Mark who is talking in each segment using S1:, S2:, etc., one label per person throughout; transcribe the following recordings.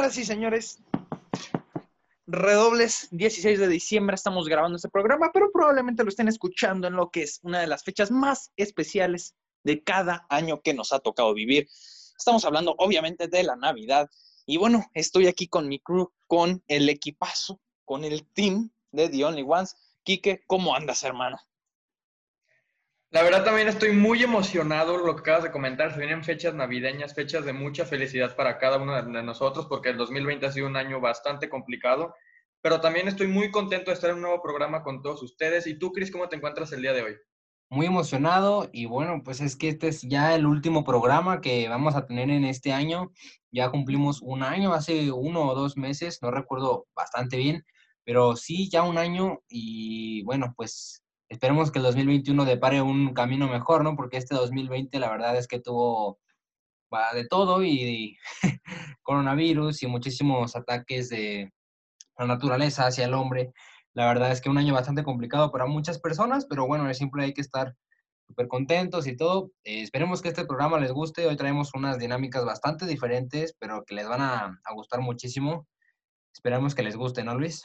S1: Señoras y señores, redobles, 16 de diciembre estamos grabando este programa, pero probablemente lo estén escuchando en lo que es una de las fechas más especiales de cada año que nos ha tocado vivir. Estamos hablando obviamente de la Navidad. Y bueno, estoy aquí con mi crew, con el equipazo, con el team de The Only Ones. Quique, ¿cómo andas, hermano?
S2: La verdad también estoy muy emocionado lo que acabas de comentar. Se vienen fechas navideñas, fechas de mucha felicidad para cada uno de nosotros, porque el 2020 ha sido un año bastante complicado. Pero también estoy muy contento de estar en un nuevo programa con todos ustedes. ¿Y tú, Cris, cómo te encuentras el día de hoy?
S3: Muy emocionado y bueno, pues es que este es ya el último programa que vamos a tener en este año. Ya cumplimos un año, hace uno o dos meses, no recuerdo bastante bien, pero sí, ya un año y bueno, pues esperemos que el 2021 depare un camino mejor, ¿no? Porque este 2020 la verdad es que tuvo de todo y coronavirus y muchísimos ataques de la naturaleza hacia el hombre. La verdad es que un año bastante complicado para muchas personas, pero bueno, siempre hay que estar súper contentos y todo. Eh, esperemos que este programa les guste. Hoy traemos unas dinámicas bastante diferentes, pero que les van a, a gustar muchísimo. Esperamos que les guste, ¿no, Luis?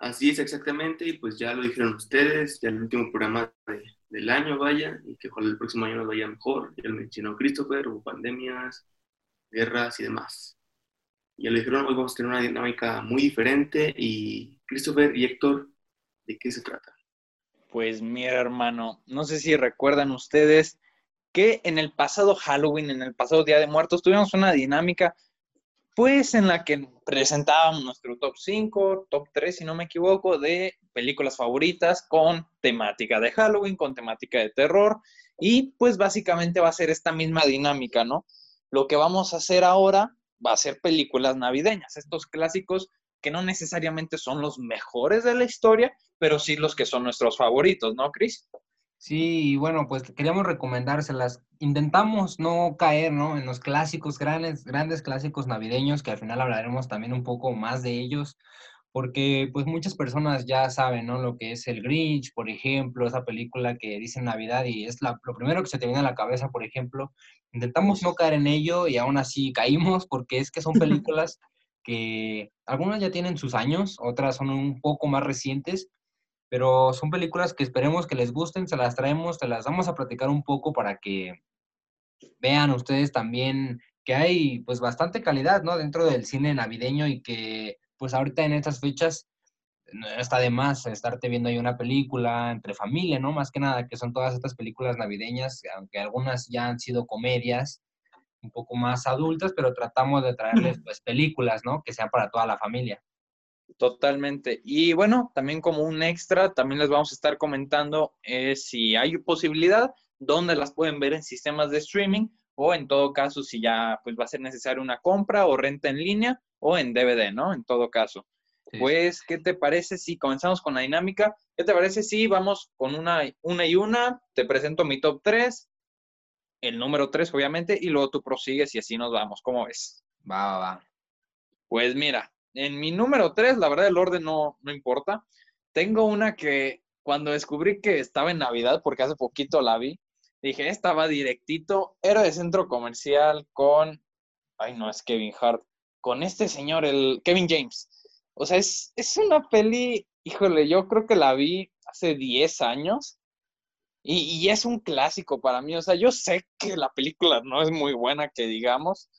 S4: Así es, exactamente, y pues ya lo dijeron ustedes, ya el último programa del año vaya, y que ojalá el próximo año nos vaya mejor, ya lo mencionó Christopher, hubo pandemias, guerras y demás. Ya lo dijeron, hoy vamos a tener una dinámica muy diferente, y Christopher y Héctor, ¿de qué se trata?
S1: Pues mira, hermano, no sé si recuerdan ustedes que en el pasado Halloween, en el pasado Día de Muertos, tuvimos una dinámica pues en la que presentábamos nuestro top 5, top 3, si no me equivoco, de películas favoritas con temática de Halloween, con temática de terror, y pues básicamente va a ser esta misma dinámica, ¿no? Lo que vamos a hacer ahora va a ser películas navideñas, estos clásicos que no necesariamente son los mejores de la historia, pero sí los que son nuestros favoritos, ¿no, Chris?
S3: Sí, bueno, pues queríamos recomendárselas. Intentamos no caer, ¿no? En los clásicos, grandes, grandes clásicos navideños, que al final hablaremos también un poco más de ellos, porque pues muchas personas ya saben, ¿no? Lo que es el Grinch, por ejemplo, esa película que dice Navidad y es la, lo primero que se te viene a la cabeza, por ejemplo. Intentamos no caer en ello y aún así caímos porque es que son películas que algunas ya tienen sus años, otras son un poco más recientes, pero son películas que esperemos que les gusten, se las traemos, se las vamos a platicar un poco para que vean ustedes también que hay pues bastante calidad, ¿no? Dentro del cine navideño y que pues ahorita en estas fechas no está de más estarte viendo ahí una película entre familia, ¿no? Más que nada, que son todas estas películas navideñas, aunque algunas ya han sido comedias un poco más adultas, pero tratamos de traerles pues películas, ¿no? Que sean para toda la familia.
S1: Totalmente. Y bueno, también como un extra, también les vamos a estar comentando eh, si hay posibilidad, dónde las pueden ver en sistemas de streaming o en todo caso si ya pues va a ser necesaria una compra o renta en línea o en DVD, ¿no? En todo caso. Pues, ¿qué te parece si comenzamos con la dinámica? ¿Qué te parece si vamos con una, una y una? Te presento mi top 3, el número 3 obviamente, y luego tú prosigues y así nos vamos. ¿Cómo ves?
S3: Va, va, va.
S1: Pues mira, en mi número 3, la verdad el orden no, no importa. Tengo una que cuando descubrí que estaba en Navidad, porque hace poquito la vi, dije, estaba directito, era de centro comercial con, ay no, es Kevin Hart, con este señor, el Kevin James. O sea, es, es una peli, híjole, yo creo que la vi hace 10 años y, y, es un clásico para mí. O sea, yo sé que la película no es muy buena, que digamos,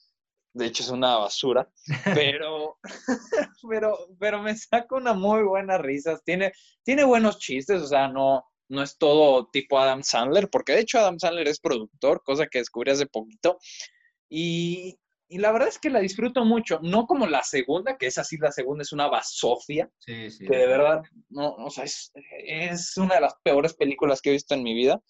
S1: de hecho es una basura, pero, pero, pero me saca una muy buena risa, tiene, tiene buenos chistes, o sea, no, no es todo tipo Adam Sandler, porque de hecho Adam Sandler es productor, cosa que descubrí hace poquito, y, y la verdad es que la disfruto mucho, no como la segunda, que es así, la segunda es una basofia,
S3: sí, sí.
S1: que de verdad, no, o sea, es, es una de las peores películas que he visto en mi vida,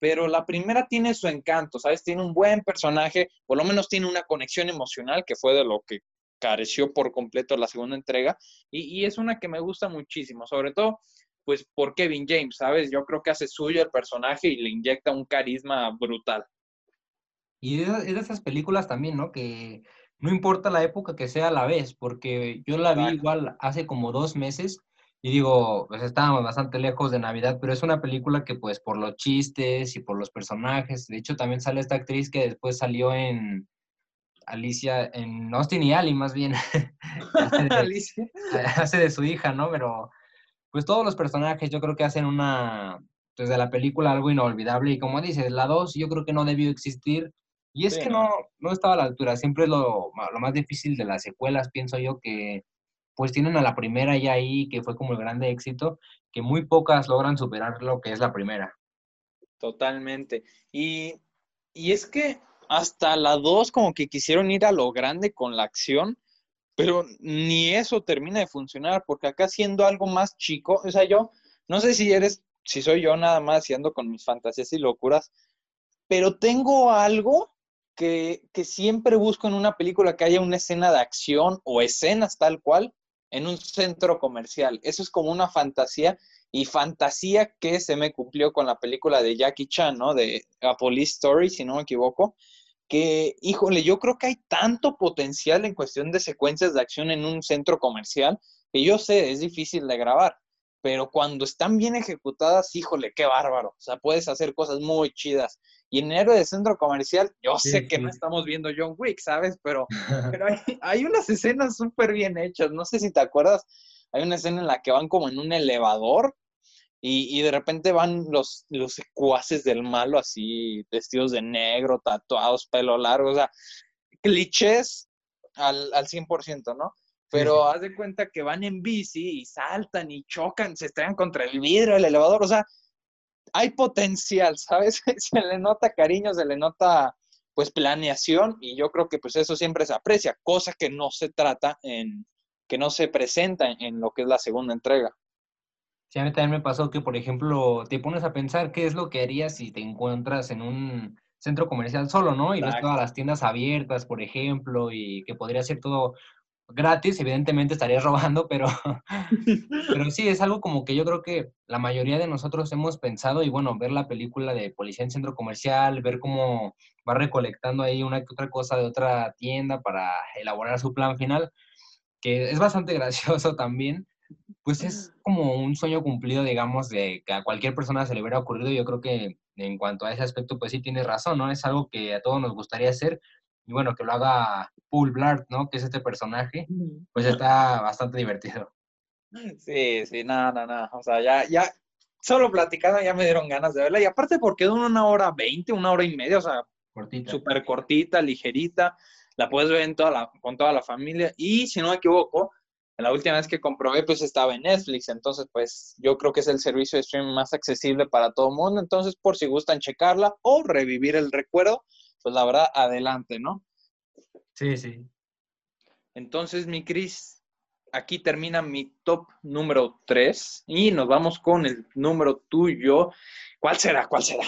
S1: pero la primera tiene su encanto, ¿sabes? Tiene un buen personaje, por lo menos tiene una conexión emocional, que fue de lo que careció por completo la segunda entrega, y, es una que me gusta muchísimo, sobre todo, pues por Kevin James, ¿sabes? Yo creo que hace suyo el personaje y le inyecta un carisma brutal.
S3: Y es de esas películas también, ¿no? Que no importa la época que sea a la vez, porque yo la vi igual hace como dos meses y digo, pues estábamos bastante lejos de Navidad, pero es una película que pues por los chistes y por los personajes, de hecho también sale esta actriz que después salió en, Alicia, en Austin y Ali más bien, hace, de,
S1: Alicia.
S3: hace de su hija, ¿no? Pero pues todos los personajes yo creo que hacen una, desde la película algo inolvidable y como dices, la 2 yo creo que no debió existir y es
S1: Sí,
S3: que
S1: no.
S3: no, estaba a la altura, siempre es lo, lo más difícil de las secuelas, pienso yo, que pues tienen a la primera ya ahí, que fue como el grande éxito, que muy pocas logran superar lo que es la primera.
S1: Totalmente. Y, y es que hasta la 2 como que quisieron ir a lo grande con la acción, pero ni eso termina de funcionar, porque acá siendo algo más chico, o sea, yo no sé si eres, si soy yo nada más y ando con mis fantasías y locuras, pero tengo algo que, que siempre busco en una película que haya una escena de acción o escenas tal cual en un centro comercial. Eso es como una fantasía y fantasía que se me cumplió con la película de Jackie Chan, ¿no? De A Police Story, si no me equivoco, que, híjole, yo creo que hay tanto potencial en cuestión de secuencias de acción en un centro comercial que yo sé, es difícil de grabar, pero cuando están bien ejecutadas, híjole, qué bárbaro. O sea, puedes hacer cosas muy chidas. Y en Héroe de Centro Comercial, yo
S3: Sí,
S1: sé que
S3: sí.
S1: no estamos viendo John Wick, ¿sabes? Pero, pero hay, hay unas escenas súper bien hechas. No sé si te acuerdas, hay una escena en la que van como en un elevador y, y de repente van los, los secuaces del malo así, vestidos de negro, tatuados, pelo largo, o sea, clichés al, al 100%, ¿no? Pero haz de cuenta que van en bici y saltan y chocan, se estrellan contra el vidrio del elevador, o sea, hay potencial, ¿sabes? Se le nota cariño, se le nota pues planeación y yo creo que pues eso siempre se aprecia, cosa que no se trata en, que no se presenta en, en lo que es la segunda entrega.
S3: Sí, a mí también me pasó que, por ejemplo, te pones a pensar qué es lo que harías si te encuentras en un centro comercial solo, ¿no? Y ves
S1: Exacto.
S3: todas las tiendas abiertas, por ejemplo, y que podría ser todo gratis, evidentemente estarías robando, pero, pero sí, es algo como que yo creo que la mayoría de nosotros hemos pensado, y bueno, ver la película de Policía en Centro Comercial, ver cómo va recolectando ahí una que otra cosa de otra tienda para elaborar su plan final, que es bastante gracioso también, pues es como un sueño cumplido, digamos, de que a cualquier persona se le hubiera ocurrido. Yo creo que en cuanto a ese aspecto, pues sí tienes razón, ¿no? Es algo que a todos nos gustaría hacer. Y bueno, que lo haga Paul Blart, ¿no? Que es este personaje, pues está bastante divertido.
S1: Sí, sí, nada, nada, nada. O sea, ya, ya, solo platicando ya me dieron ganas de verla. Y aparte porque dura una hora veinte, una hora y media, o sea,
S3: Cortita.
S1: súper cortita, ligerita. La puedes ver en toda la, con toda la familia. Y si no me equivoco, la última vez que comprobé, pues estaba en Netflix. Entonces, pues yo creo que es el servicio de streaming más accesible para todo el mundo. Entonces, por si gustan checarla o revivir el recuerdo, pues la verdad, adelante, ¿no?
S3: Sí, sí.
S1: Entonces, mi Cris, aquí termina mi top número 3 y nos vamos con el número tuyo. ¿Cuál será? ¿Cuál será?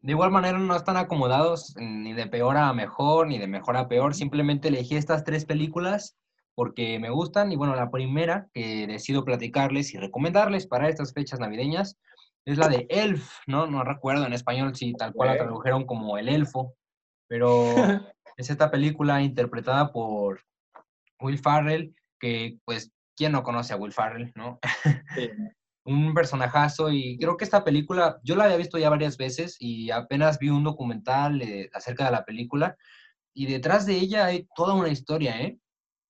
S3: De igual manera no están acomodados ni de peor a mejor, ni de mejor a peor. Simplemente elegí estas tres películas porque me gustan. Y bueno, la primera que decido platicarles y recomendarles para estas fechas navideñas es la de Elf, ¿no? No recuerdo en español si tal cual la tradujeron como El Elfo, pero es esta película interpretada por Will Farrell, que pues, ¿quién no conoce a Will Farrell, no? un personajazo y creo que esta película, yo la había visto ya varias veces y apenas vi un documental eh, acerca de la película y detrás de ella hay toda una historia, ¿eh?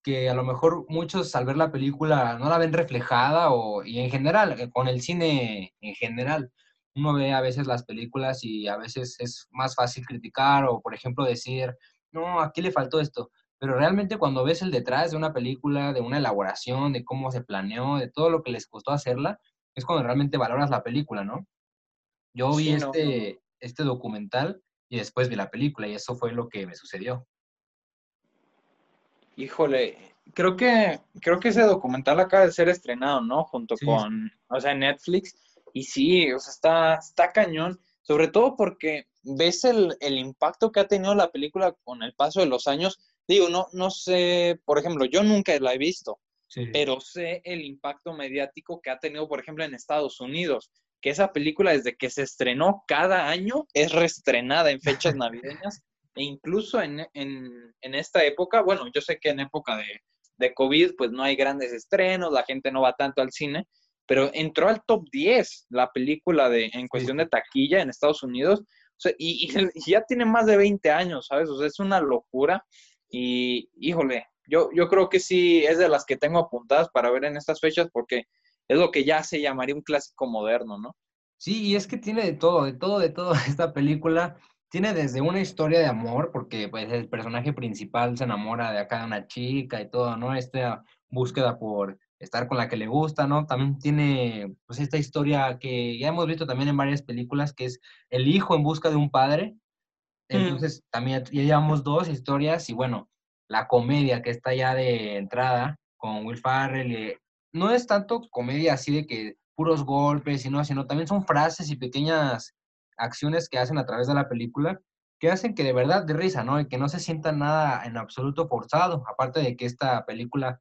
S3: Que a lo mejor muchos al ver la película no la ven reflejada o, y en general, eh, con el cine en general, uno ve a veces las películas y a veces es más fácil criticar o, por ejemplo, decir, no, aquí le faltó esto. Pero realmente cuando ves el detrás de una película, de una elaboración, de cómo se planeó, de todo lo que les costó hacerla, es cuando realmente valoras la película, ¿no? Yo vi
S1: Sí, no,
S3: este, este documental y después vi la película y eso fue lo que me sucedió.
S1: Híjole, creo que, creo que ese documental acaba de ser estrenado, ¿no? Junto
S3: Sí.
S1: con, o sea, Netflix. Y sí, o sea, está, está cañón, sobre todo porque ves el, el impacto que ha tenido la película con el paso de los años. Digo, no, no sé, por ejemplo, yo nunca la he visto,
S3: Sí.
S1: pero sé el impacto mediático que ha tenido, por ejemplo, en Estados Unidos, que esa película desde que se estrenó cada año es reestrenada en fechas navideñas e incluso en, en, en esta época, bueno, yo sé que en época de, de COVID pues no hay grandes estrenos, la gente no va tanto al cine, pero entró al top 10 la película de, en cuestión de taquilla en Estados Unidos, o sea, y, y ya tiene más de 20 años, ¿sabes? O sea, es una locura. Y híjole, yo, yo creo que sí es de las que tengo apuntadas para ver en estas fechas porque es lo que ya se llamaría un clásico moderno, ¿no?
S3: Sí, y es que tiene de todo, de todo, de todo esta película. Tiene desde una historia de amor, porque pues el personaje principal se enamora de acá de una chica y todo, ¿no? Esta búsqueda por estar con la que le gusta, ¿no? También tiene pues esta historia que ya hemos visto también en varias películas, que es el hijo en busca de un padre.
S1: Mm.
S3: Entonces también ya llevamos dos historias y bueno, la comedia que está ya de entrada con Will Ferrell, eh, no es tanto comedia así de que puros golpes, sino, sino también son frases y pequeñas acciones que hacen a través de la película que hacen que de verdad de risa, ¿no? Y que no se sienta nada en absoluto forzado, aparte de que esta película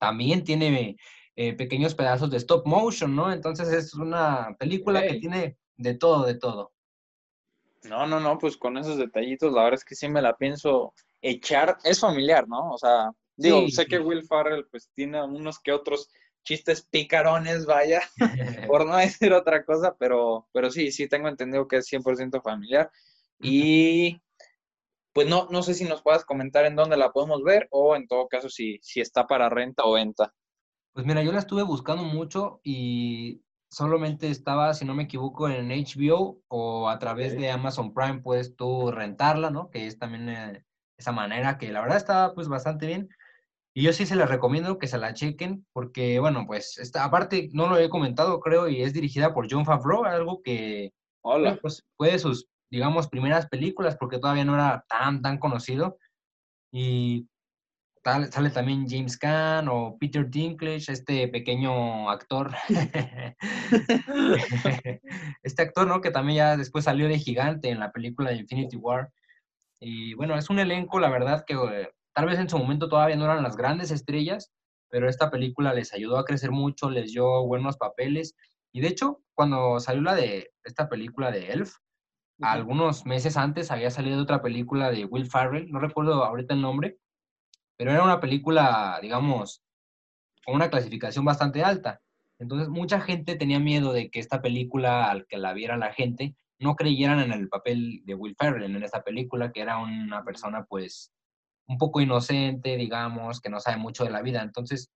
S3: también tiene eh, pequeños pedazos de stop motion, ¿no? Entonces es una película que tiene de todo, de todo.
S1: No, no, no, pues con esos detallitos, la verdad es que sí me la pienso echar. Es familiar, ¿no? O sea, digo,
S3: Sí,
S1: sé
S3: sí.
S1: que Will Farrell pues tiene unos que otros chistes picarones, vaya, por no decir otra cosa, pero, pero sí, sí tengo entendido que es 100% familiar. Y pues no, no sé si nos puedas comentar en dónde la podemos ver o en todo caso si, si está para renta o venta.
S3: Pues mira, yo la estuve buscando mucho y solamente estaba, si no me equivoco, en HBO o a través de Amazon Prime puedes tú rentarla, ¿no? Que es también eh, esa manera que la verdad está pues bastante bien. Y yo sí se les recomiendo que se la chequen porque, bueno, pues esta, aparte no lo he comentado, creo, y es dirigida por John Favreau, algo que
S1: Hola.
S3: pues fue de sus, digamos, primeras películas porque todavía no era tan, tan conocido. Y tal, sale también James Caan o Peter Dinklage, este pequeño actor. este actor, ¿no? Que también ya después salió de gigante en la película de Infinity War. Y bueno, es un elenco, la verdad, que eh, tal vez en su momento todavía no eran las grandes estrellas, pero esta película les ayudó a crecer mucho, les dio buenos papeles. Y de hecho, cuando salió la de esta película de Elf, algunos meses antes había salido otra película de Will Ferrell, no recuerdo ahorita el nombre, pero era una película, digamos, con una clasificación bastante alta. Entonces, mucha gente tenía miedo de que esta película, al que la viera la gente, no creyeran en el papel de Will Ferrell en esta película, que era una persona, pues, un poco inocente, digamos, que no sabe mucho de la vida. Entonces,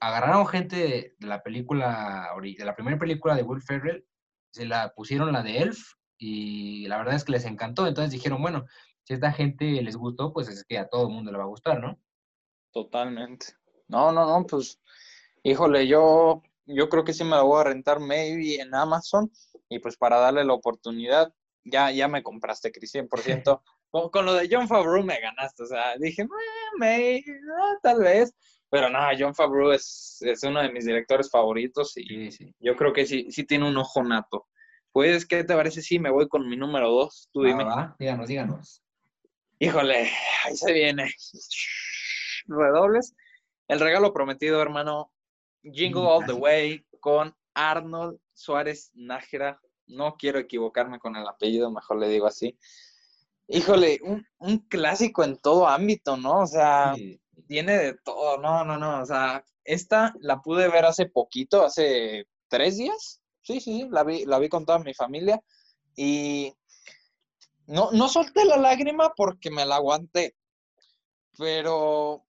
S3: agarraron gente de, la película, de la primera película de Will Ferrell, se la pusieron la de Elf y la verdad es que les encantó. Entonces dijeron, bueno, si a esta gente les gustó, pues es que a todo el mundo le va a gustar, ¿no?
S1: Totalmente. No, no, no, pues, híjole, yo, yo creo que sí me la voy a rentar maybe en Amazon y pues para darle la oportunidad, ya, ya me compraste, Cris, 100%. Con, con lo de John Favreau me ganaste, o sea, dije, "Eh, maybe, ah, tal vez, pero no, John Favreau es, es uno de mis directores favoritos y
S3: Sí, sí.
S1: yo creo que sí, sí tiene un ojo nato. Pues, ¿qué te parece si me voy con mi número dos? Tú
S3: Va,
S1: dime.
S3: va, Díganos, díganos.
S1: Híjole, ahí se viene. Redobles. El regalo prometido, hermano. Jingle All the. Way con Arnold Suárez Nájera. No quiero equivocarme con el apellido, mejor le digo así. Híjole, un, un clásico en todo ámbito, ¿no? O sea,
S3: Sí,
S1: tiene de todo. No, no, no. O sea, esta la pude ver hace poquito, hace tres días. Sí, sí, la vi, la vi con toda mi familia. Y no, no solté la lágrima porque me la aguanté, pero,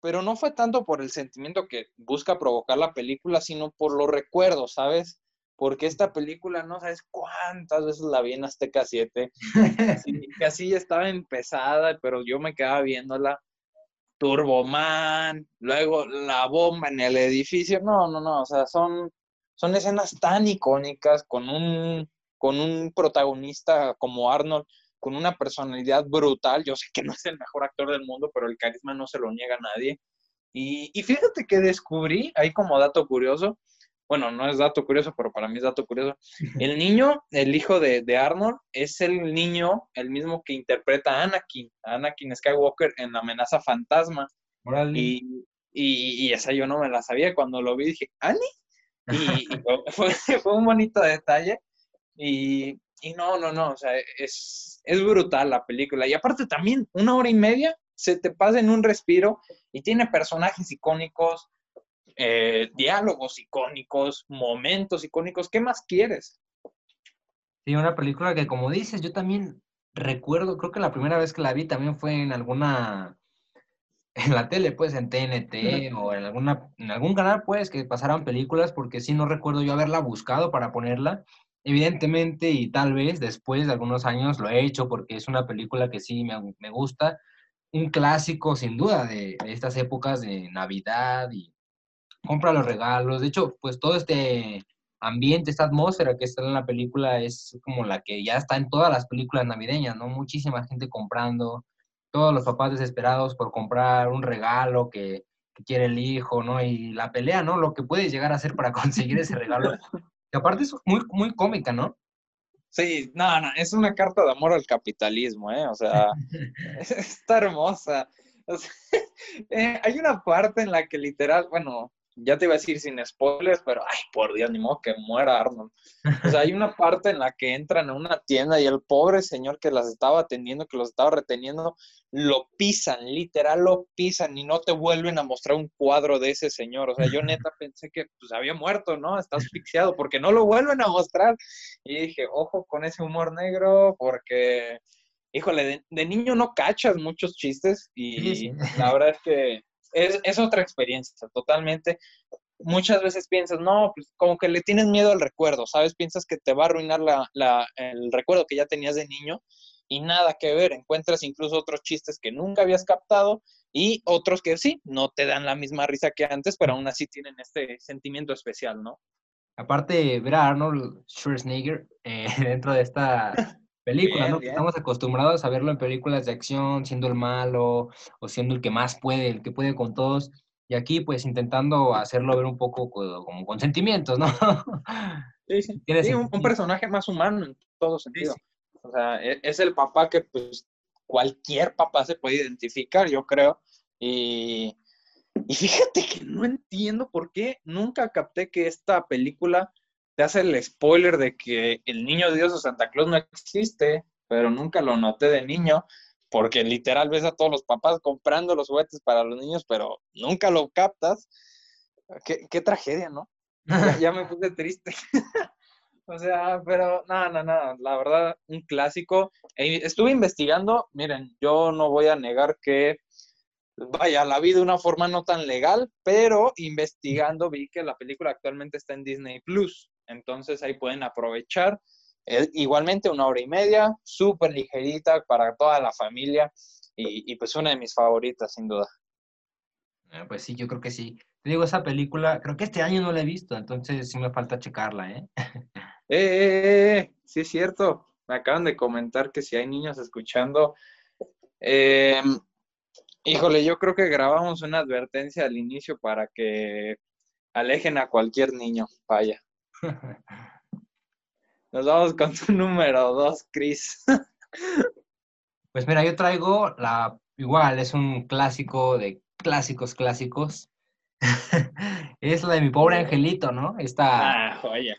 S1: pero no fue tanto por el sentimiento que busca provocar la película, sino por los recuerdos, ¿sabes? Porque esta película no sabes cuántas veces la vi en Azteca 7, así, que así ya estaba empezada, pero yo me quedaba viéndola. Turboman, luego la bomba en el edificio, no, no, no, o sea, son, son escenas tan icónicas con un, con un protagonista como Arnold, con una personalidad brutal. Yo sé que no es el mejor actor del mundo, pero el carisma no se lo niega a nadie. Y, y fíjate que descubrí, ahí como dato curioso, bueno, no es dato curioso, pero para mí es dato curioso. El niño, el hijo de, de Arnold, es el niño, el mismo que interpreta a Anakin, a Anakin Skywalker en La amenaza fantasma. Y, y, y esa yo no me la sabía. Cuando lo vi dije, ¿Ani? Y, fue un bonito detalle. Y, y no, no, no, o sea, es, es brutal la película. Y aparte también, una hora y media se te pasa en un respiro y tiene personajes icónicos, eh, diálogos icónicos, momentos icónicos. ¿Qué más quieres?
S3: Sí, una película que como dices, yo también recuerdo, creo que la primera vez que la vi también fue en alguna, en la tele, pues, en TNT o en, alguna, en algún canal, pues, que pasaran películas, porque sí no recuerdo yo haberla buscado para ponerla. Evidentemente, y tal vez después de algunos años lo he hecho porque es una película que sí me, me gusta. Un clásico, sin duda, de, de estas épocas de Navidad y compra los regalos. De hecho, pues todo este ambiente, esta atmósfera que está en la película es como la que ya está en todas las películas navideñas, ¿no? Muchísima gente comprando, todos los papás desesperados por comprar un regalo que, que quiere el hijo, ¿no? Y la pelea, ¿no? Lo que puedes llegar a hacer para conseguir ese regalo. Que aparte es muy, muy cómica, ¿no?
S1: Sí, no, no, es una carta de amor al capitalismo, ¿eh? O sea, está hermosa. O sea, eh, hay una parte en la que literal, bueno, ya te iba a decir sin spoilers, pero ay, por Dios, ni modo que muera Arnold. O sea, hay una parte en la que entran a una tienda y el pobre señor que las estaba atendiendo, que los estaba reteniendo, lo pisan, literal lo pisan y no te vuelven a mostrar un cuadro de ese señor. O sea, yo neta pensé que pues había muerto, ¿no? Está asfixiado porque no lo vuelven a mostrar. Y dije, ojo con ese humor negro porque, híjole, de, de niño no cachas muchos chistes y
S3: Sí, sí.
S1: la verdad es que es, es otra experiencia, totalmente. Muchas veces piensas, no, pues como que le tienes miedo al recuerdo, ¿sabes? Piensas que te va a arruinar la, la, el recuerdo que ya tenías de niño y nada que ver. Encuentras incluso otros chistes que nunca habías captado y otros que sí, no te dan la misma risa que antes, pero aún así tienen este sentimiento especial, ¿no?
S3: Aparte, ver a Arnold Schwarzenegger eh, dentro de esta película,
S1: Bien,
S3: ¿no?
S1: bien.
S3: Estamos acostumbrados a verlo en películas de acción, siendo el malo o siendo el que más puede, el que puede con todos. Y aquí, pues, intentando hacerlo ver un poco co- como con sentimientos, ¿no?
S1: Sí, sí. Un, personaje más humano en todo sentido. O sea, e- es el papá que pues cualquier papá se puede identificar, yo creo. Y, y fíjate que no entiendo por qué nunca capté que esta película te hace el spoiler de que el niño Dios o Santa Claus no existe, pero nunca lo noté de niño, porque literal ves a todos los papás comprando los juguetes para los niños, pero nunca lo captas. Qué, tragedia, ¿no? Ya, me puse triste. O sea, pero no, no, no, la verdad, un clásico. E- Estuve investigando, miren, yo no voy a negar que, vaya, la vi de una forma no tan legal, pero investigando vi que la película actualmente está en Disney Plus, entonces ahí pueden aprovechar. Eh, igualmente una hora y media, súper ligerita para toda la familia y, y pues una de mis favoritas, sin duda.
S3: Ah, Pues sí, yo creo que sí. Te digo, esa película, creo que este año no la he visto, entonces sí me falta checarla, ¿eh?
S1: Eh, eh, eh, sí es cierto. Me acaban de comentar que si hay niños escuchando. híjole, yo creo que grabamos una advertencia al inicio para que alejen a cualquier niño. Vaya. Nos vamos con tu número dos, Chris.
S3: Pues mira, yo traigo la, igual, es un clásico de clásicos clásicos. Es la de mi pobre angelito, ¿no? Esta
S1: Ah, joya.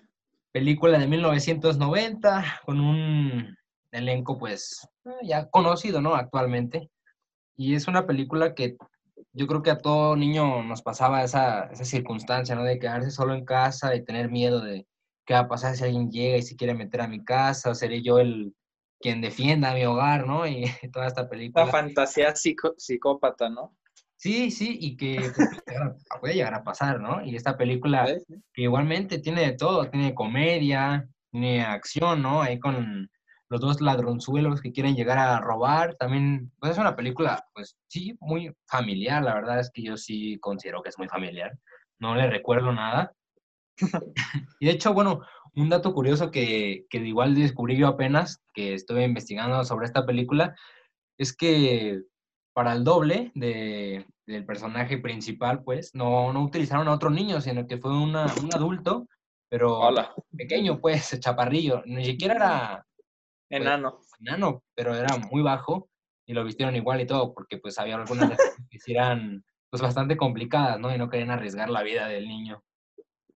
S3: película de 1990 con un elenco pues ya conocido, ¿no? Actualmente. Y es una película que yo creo que a todo niño nos pasaba esa, esa circunstancia, ¿no? De quedarse solo en casa y tener miedo de qué va a pasar si alguien llega y se quiere meter a mi casa, o seré yo el quien defienda mi hogar, ¿no? Y toda esta película.
S1: fantasía psico- psicópata, ¿no?
S3: Sí, sí, y que pues, puede llegar a- pasar, ¿no? Y esta película que igualmente tiene de todo, tiene comedia, tiene acción, ¿no? Ahí con los dos ladronzuelos que quieren llegar a robar, también, pues es una película, pues sí, muy familiar, la verdad es que yo sí considero que es muy familiar, no le recuerdo nada. Y de hecho, bueno, un dato curioso que, que igual descubrí yo apenas, que estuve investigando sobre esta película, es que para el doble de, del personaje principal, pues, no, no utilizaron a otro niño, sino que fue una- un adulto, pero
S1: Hola,
S3: pequeño, pues, chaparrillo. Ni siquiera era
S1: enano.
S3: enano, pero era muy bajo y lo vistieron igual y todo, porque pues había algunas que eran pues bastante complicadas, ¿no? Y no querían arriesgar la vida del niño.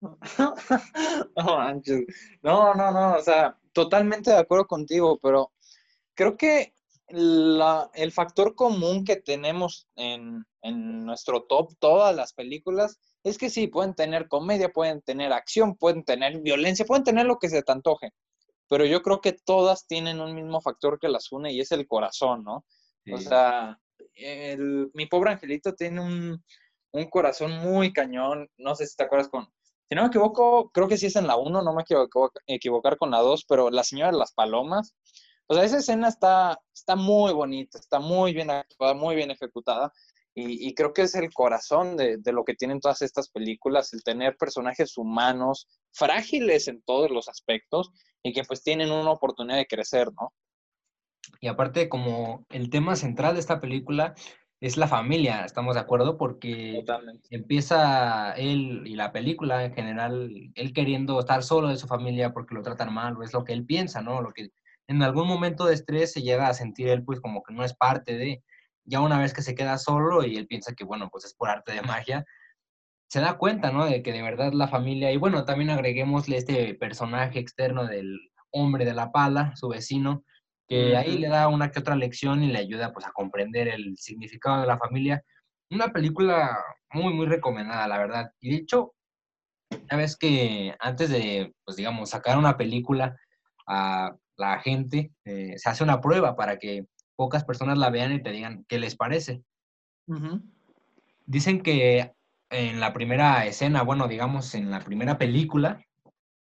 S1: No, no, no, o sea, totalmente de acuerdo contigo, pero creo que la- el factor común que tenemos en, en nuestro top, todas las películas, es que sí, pueden tener comedia, pueden tener acción, pueden tener violencia, pueden tener lo que se te antoje, pero yo creo que todas tienen un mismo factor que las une y es el corazón, ¿no? O sea, el- mi pobre angelito tiene un, un corazón muy cañón, no sé si te acuerdas con, si no me equivoco, creo que sí es en la 1, no me quiero equivo- equivocar con la 2, pero la señora de las palomas, o sea, esa escena está, está muy bonita, está muy bien actuada, muy bien ejecutada. Y, y creo que es el corazón de, de lo que tienen todas estas películas, el tener personajes humanos, frágiles en todos los aspectos y que pues tienen una oportunidad de crecer, ¿no?
S3: Y aparte, como el tema central de esta película es la familia, ¿estamos de acuerdo? Porque
S1: Totalmente.
S3: empieza él y la película en general, él queriendo estar solo de su familia porque lo tratan mal, o es lo que él piensa, ¿no? Lo que en algún momento de estrés se llega a sentir él pues como que no es parte de, ya una vez que se queda solo y él piensa que bueno, pues es por arte de magia, se da cuenta, ¿no? De que de verdad la familia, y bueno, también agreguémosle este personaje externo del hombre de la pala, su vecino, que ahí le da una que otra lección y le ayuda pues a comprender el significado de la familia. Una película muy, muy recomendada, la verdad. Y de hecho, ya ves que antes de, pues digamos, sacar una película a la gente, eh, se hace una prueba para que pocas personas la vean y te digan qué les parece.
S1: Ujú.
S3: Dicen que en la primera escena, bueno, digamos, en la primera película,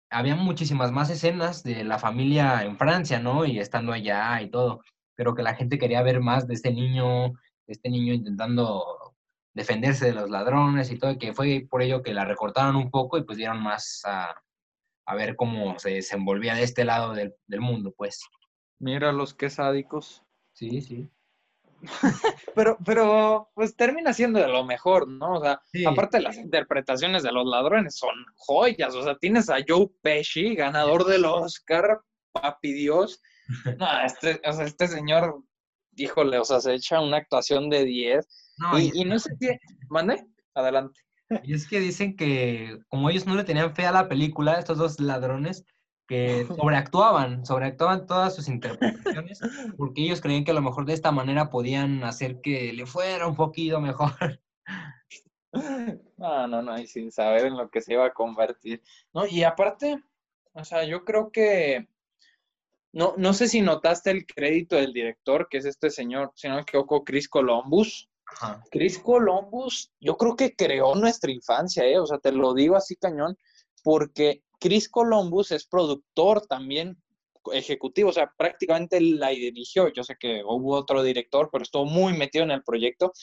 S3: había muchísimas más escenas de la familia en Francia, ¿no? Y estando allá y todo, pero que la gente quería ver más de este niño, de este niño intentando defenderse de los ladrones y todo, y que fue por ello que la recortaron un poco y pues dieron más a, a ver cómo se desenvolvía de este lado del, del mundo, pues.
S1: Mira los que sádicos.
S3: Sí, sí.
S1: Pero, pero, pues termina siendo de lo mejor, ¿no? O sea,
S3: Sí.
S1: aparte las interpretaciones de los ladrones son joyas. O sea, tienes a Joe Pesci, ganador del Oscar, papi Dios. No, este, o sea, este señor, híjole, o sea, se echa una actuación de 10.
S3: No,
S1: y, no sé si, ¿mande? Adelante.
S3: y es que dicen que como ellos no le tenían fe a la película, estos dos ladrones, que sobreactuaban, sobreactuaban todas sus interpretaciones, porque ellos creían que a lo mejor de esta manera podían hacer que le fuera un poquito mejor.
S1: No, no, no, y sin saber en lo que se iba a convertir. No, y aparte, o sea, yo creo que, no, no sé si notaste el crédito del director, que es este señor, si no me equivoco, Chris Columbus.
S3: Ajá.
S1: Chris Columbus, yo creo que creó nuestra infancia, ¿eh? O sea, te lo digo así cañón, porque Chris Columbus es productor también ejecutivo, o sea, prácticamente la dirigió. Yo sé que hubo otro director, pero estuvo muy metido en el proyecto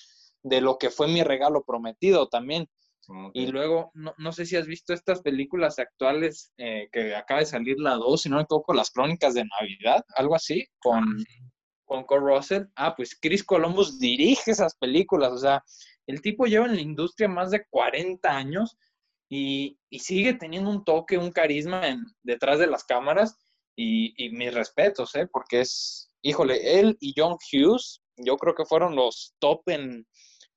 S1: de lo que fue mi regalo prometido también. Y luego, no, no sé si has visto estas películas actuales eh, que acaba de salir la 2, si no me equivoco, Las Crónicas de Navidad, algo así, con, con Kurt Russell. Ah, pues Chris Columbus dirige esas películas, o sea, el tipo lleva en la industria más de 40 años y, y sigue teniendo un toque, un carisma en- detrás de las cámaras y, y mis respetos, ¿eh? Porque es, híjole, él y John Hughes, yo creo que fueron los top en,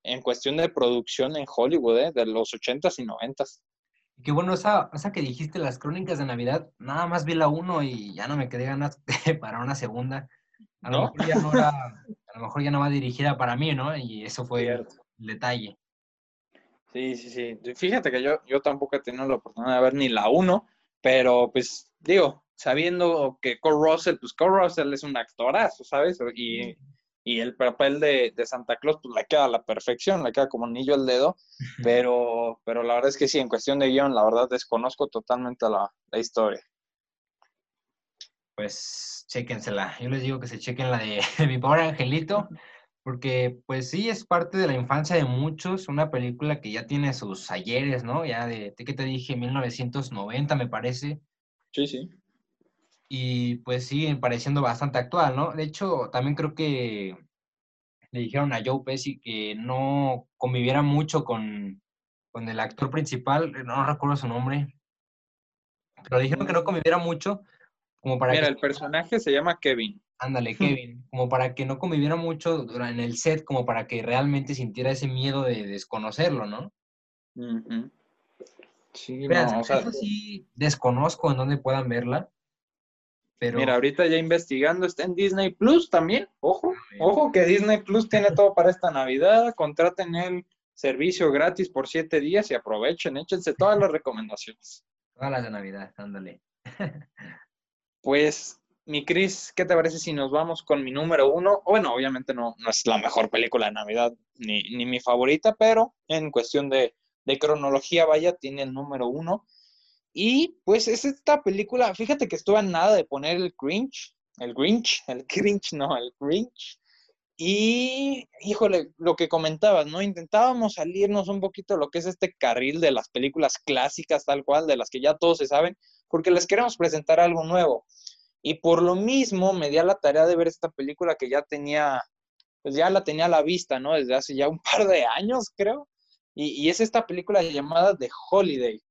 S1: en cuestión de producción en Hollywood, ¿eh? De los 80s y 90s.
S3: Y que bueno, esa, esa que dijiste, las crónicas de Navidad, nada más vi la uno y ya no me quedé ganas para una segunda. A lo
S1: ¿No?
S3: mejor ya no era, a lo mejor ya no va dirigida para mí, ¿no? Y eso fue el
S1: Cierto.
S3: detalle.
S1: Sí, sí, sí. Fíjate que yo, yo tampoco he tenido la oportunidad de ver ni la 1, pero pues digo, sabiendo que Kurt Russell, pues Kurt Russell es un actorazo, ¿sabes? Y, y el papel de, de Santa Claus, pues le queda a la perfección, le queda como anillo al dedo, pero, pero la verdad es que sí, en cuestión de guion, la verdad desconozco totalmente la, la historia.
S3: Pues chéquensela. Yo les digo que se chequen la de Mi Pobre Angelito, porque pues sí es parte de la infancia de muchos, una película que ya tiene sus ayeres, ¿no? Ya de, ¿qué te dije? 1990 me parece.
S1: Sí, sí.
S3: Y pues sigue pareciendo bastante actual, ¿no? De hecho, también creo que le dijeron a Joe Pesci que no conviviera mucho con, con el actor principal, no recuerdo su nombre, pero le dijeron que no conviviera mucho, como para
S1: Mira,
S3: que,
S1: el personaje se llama Kevin.
S3: Ándale, Kevin, como para que no conviviera mucho en el set, como para que realmente sintiera ese miedo de desconocerlo, ¿no?
S1: Sí, no, o sea,
S3: sí desconozco en dónde puedan verla, pero
S1: Mira, ahorita ya investigando, está en Disney Plus también. Ojo, ojo que Disney Plus tiene todo para esta Navidad. Contraten el servicio gratis por siete días y aprovechen, échense todas las recomendaciones.
S3: todas las de Navidad, ándale.
S1: Pues, mi Cris, ¿qué te parece si nos vamos con mi número uno? Bueno, obviamente no, no es la mejor película de Navidad, ni, ni mi favorita, pero en cuestión de, de cronología, vaya, tiene el número uno. Y pues es esta película, fíjate que estuve a nada de poner el cringe, el Grinch, el cringe, no, el Grinch. Y, híjole, lo que comentabas, ¿no? Intentábamos salirnos un poquito de lo que es este carril de las películas clásicas, tal cual, de las que ya todos se saben, porque les queremos presentar algo nuevo. Y por lo mismo me di a la tarea de ver esta película que ya tenía, pues ya la tenía a la vista, ¿no? Desde hace ya un par de años, creo. Y, y es esta película llamada The Holiday.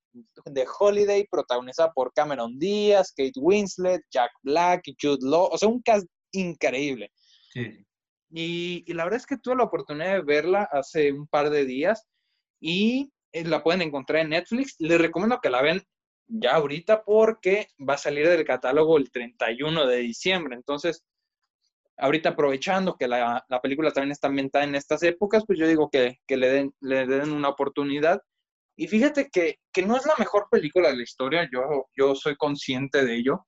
S1: The Holiday, protagonizada por Cameron Díaz, Kate Winslet, Jack Black, Jude Law, o sea, un cast increíble.
S3: Sí.
S1: Y, la verdad es que tuve la oportunidad de verla hace un par de días y eh, la pueden encontrar en Netflix. Les recomiendo que la vean ya ahorita porque va a salir del catálogo el 31 de diciembre. Entonces, ahorita aprovechando que la, película también está ambientada en estas épocas, pues yo digo que, le, den, le den una oportunidad. Y fíjate que, que, no es la mejor película de la historia, yo, yo soy consciente de ello,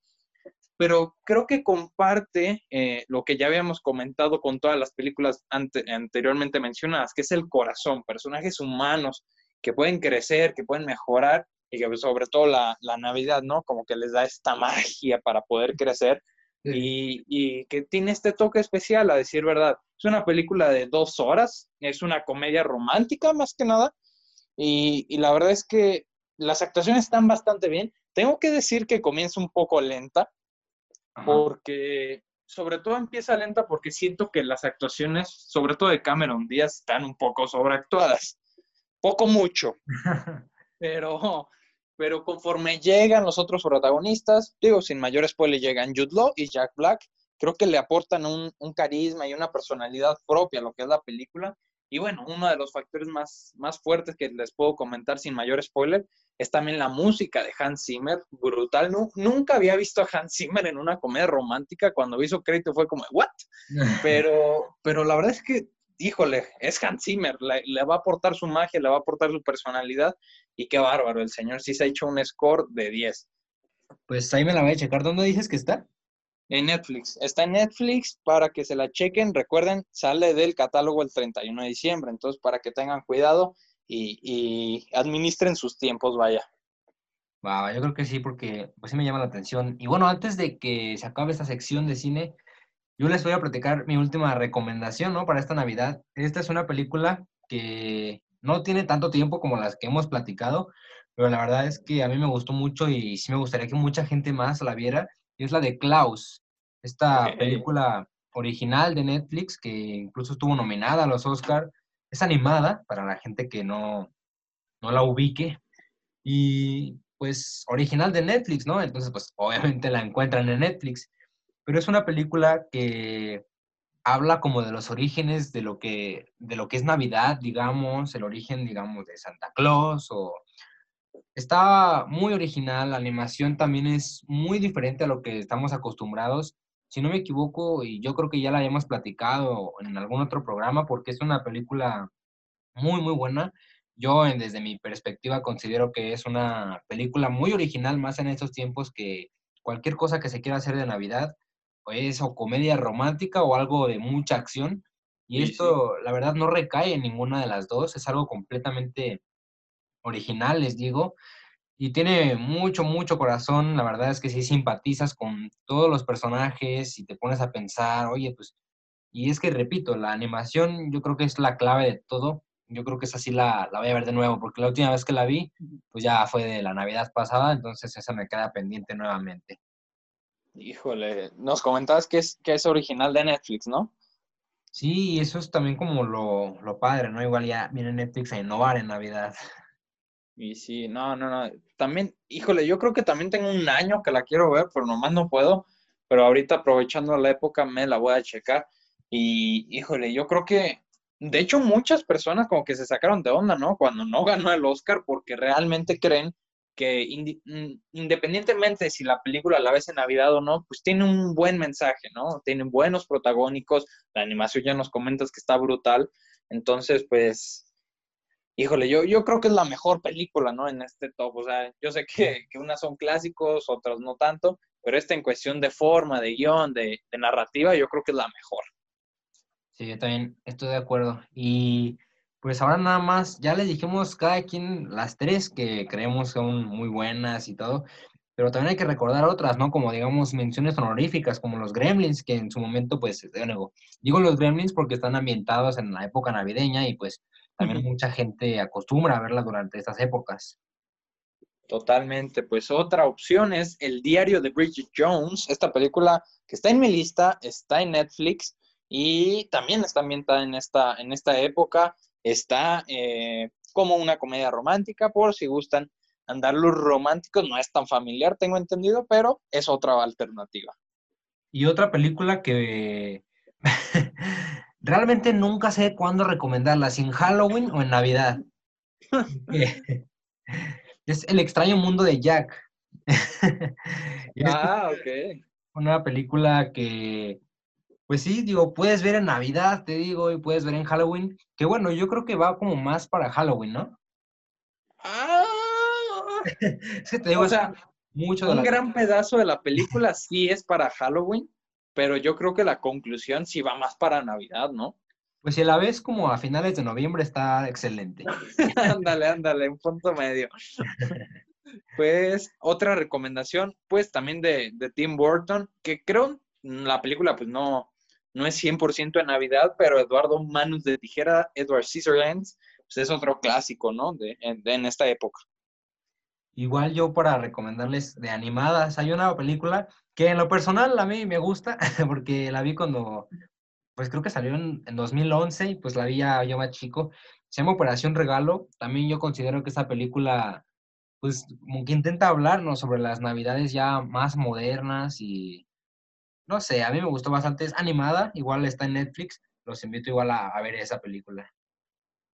S1: pero creo que comparte eh, lo que ya habíamos comentado con todas las películas anteriormente mencionadas, que es el corazón, personajes humanos que pueden crecer, que pueden mejorar y que pues, sobre todo la, la Navidad, ¿no? Como que les da esta magia para poder crecer y, y, que tiene este toque especial, a decir verdad. Es una película de dos horas, es una comedia romántica más que nada y, y la verdad es que las actuaciones están bastante bien. Tengo que decir que comienza un poco lenta, porque sobre todo empieza lenta porque siento que las actuaciones, sobre todo de Cameron Díaz, están un poco sobreactuadas. Poco mucho. pero, pero conforme llegan los otros protagonistas, digo, sin mayor spoiler, llegan Jude Law y Jack Black, creo que le aportan un, un, carisma y una personalidad propia a lo que es la película. Y bueno, uno de los factores más, más fuertes que les puedo comentar sin mayor spoiler es también la música de Hans Zimmer, brutal. nunca había visto a Hans Zimmer en una comedia romántica. Cuando hizo crédito fue como, ¿what? Pero, pero la verdad es que, híjole, es Hans Zimmer. Le, le, va a aportar su magia, le va a aportar su personalidad. Y qué bárbaro, el señor sí se ha hecho un score de 10.
S3: Pues ahí me la voy a checar. ¿Dónde dices que está?
S1: En Netflix. Está en Netflix para que se la chequen. Recuerden, sale del catálogo el 31 de diciembre. Entonces, para que tengan cuidado y, administren sus tiempos, vaya.
S3: Wow, yo creo que sí, porque pues sí me llama la atención. Y bueno, antes de que se acabe esta sección de cine, yo les voy a platicar mi última recomendación, ¿no? Para esta Navidad. Esta es una película que no tiene tanto tiempo como las que hemos platicado, pero la verdad es que a mí me gustó mucho y sí me gustaría que mucha gente más la viera. Y es la de Klaus, esta película original de Netflix que incluso estuvo nominada a los Oscars es animada para la gente que no, no la ubique y pues original de Netflix, ¿no? Entonces pues obviamente la encuentran en Netflix, pero es una película que habla como de los orígenes de lo que, de lo que es Navidad, digamos, el origen, digamos, de Santa Claus o... Está muy original, la animación también es muy diferente a lo que estamos acostumbrados. Si no me equivoco, y yo creo que ya la hayamos platicado en algún otro programa, porque es una película muy, muy buena. Yo, desde mi perspectiva, considero que es una película muy original, más en estos tiempos que cualquier cosa que se quiera hacer de Navidad, pues o comedia romántica o algo de mucha acción. Y esto, la verdad, no recae en ninguna de las dos, es algo completamente original, les digo y tiene mucho, mucho corazón. La verdad es que sí simpatizas con todos los personajes y te pones a pensar, oye, pues, y es que repito, la animación yo creo que es la clave de todo. Yo creo que esa sí la, la voy a ver de nuevo, porque la última vez que la vi, pues ya fue de la Navidad pasada, entonces esa me queda pendiente nuevamente.
S1: Híjole, nos comentabas que es, que es original de Netflix, ¿no?
S3: Sí, eso es también como lo, lo padre, ¿no? Igual ya viene Netflix a innovar en Navidad.
S1: Y sí, no, no, no. También, híjole, yo creo que también tengo un año que la quiero ver, pero nomás no puedo. Pero ahorita aprovechando la época me la voy a checar. Y, híjole, yo creo que, de hecho, muchas personas como que se sacaron de onda, ¿no? Cuando no ganó el Oscar, porque realmente creen que mm, independientemente si la película la ves en Navidad o no, pues tiene un buen mensaje, ¿no? Tienen buenos protagónicos, la animación ya nos comentas que está brutal. Entonces, pues, híjole, yo, yo creo que es la mejor película, ¿no? En este top. O sea, yo sé que, que unas son clásicos, otras no tanto, pero esta en cuestión de forma, de guion, de, de narrativa, yo creo que es la mejor.
S3: Sí, yo también estoy de acuerdo. Y pues ahora nada más, ya les dijimos cada quien las tres que creemos son muy buenas y todo, pero también hay que recordar otras, ¿no? Como digamos menciones honoríficas, como los Gremlins, que en su momento, pues, nuevo, digo los Gremlins porque están ambientados en la época navideña y pues también mucha gente acostumbra a verlas durante estas épocas.
S1: Totalmente, pues otra opción es El diario de Bridget Jones, esta película que está en mi lista, está en Netflix y también está ambientada en esta, en esta época está eh, como una comedia romántica, por si gustan andar los románticos, no es tan familiar, tengo entendido, pero es otra alternativa.
S3: Y otra película que realmente nunca sé cuándo recomendarla, si en Halloween o en Navidad. es El extraño mundo de Jack.
S1: ah, ok.
S3: Una película que pues sí, digo, puedes ver en Navidad, te digo, y puedes ver en Halloween, que bueno, yo creo que va como más para Halloween, ¿no?
S1: Ah,
S3: es que te digo, o sea, mucho
S1: de un gran pedazo de la película sí es para Halloween, pero yo creo que la conclusión sí va más para Navidad, ¿no?
S3: Pues si la ves como a finales de noviembre está excelente.
S1: ándale, ándale, un punto medio. pues otra recomendación, pues también de, de Tim Burton, que creo la película pues no, no es 100% de Navidad, pero Eduardo Manus de Tijera, Edward Scissorhands, pues es otro clásico, ¿no? De, en, esta época.
S3: Igual yo para recomendarles de animadas, hay una película que en lo personal a mí me gusta, porque la vi cuando, pues creo que salió en, 2011 y pues la vi ya yo más chico. Se llama Operación Regalo. También yo considero que esta película, pues como que intenta hablarnos sobre las navidades ya más modernas y no sé, a mí me gustó bastante. Es animada, igual está en Netflix. Los invito igual a, ver esa película.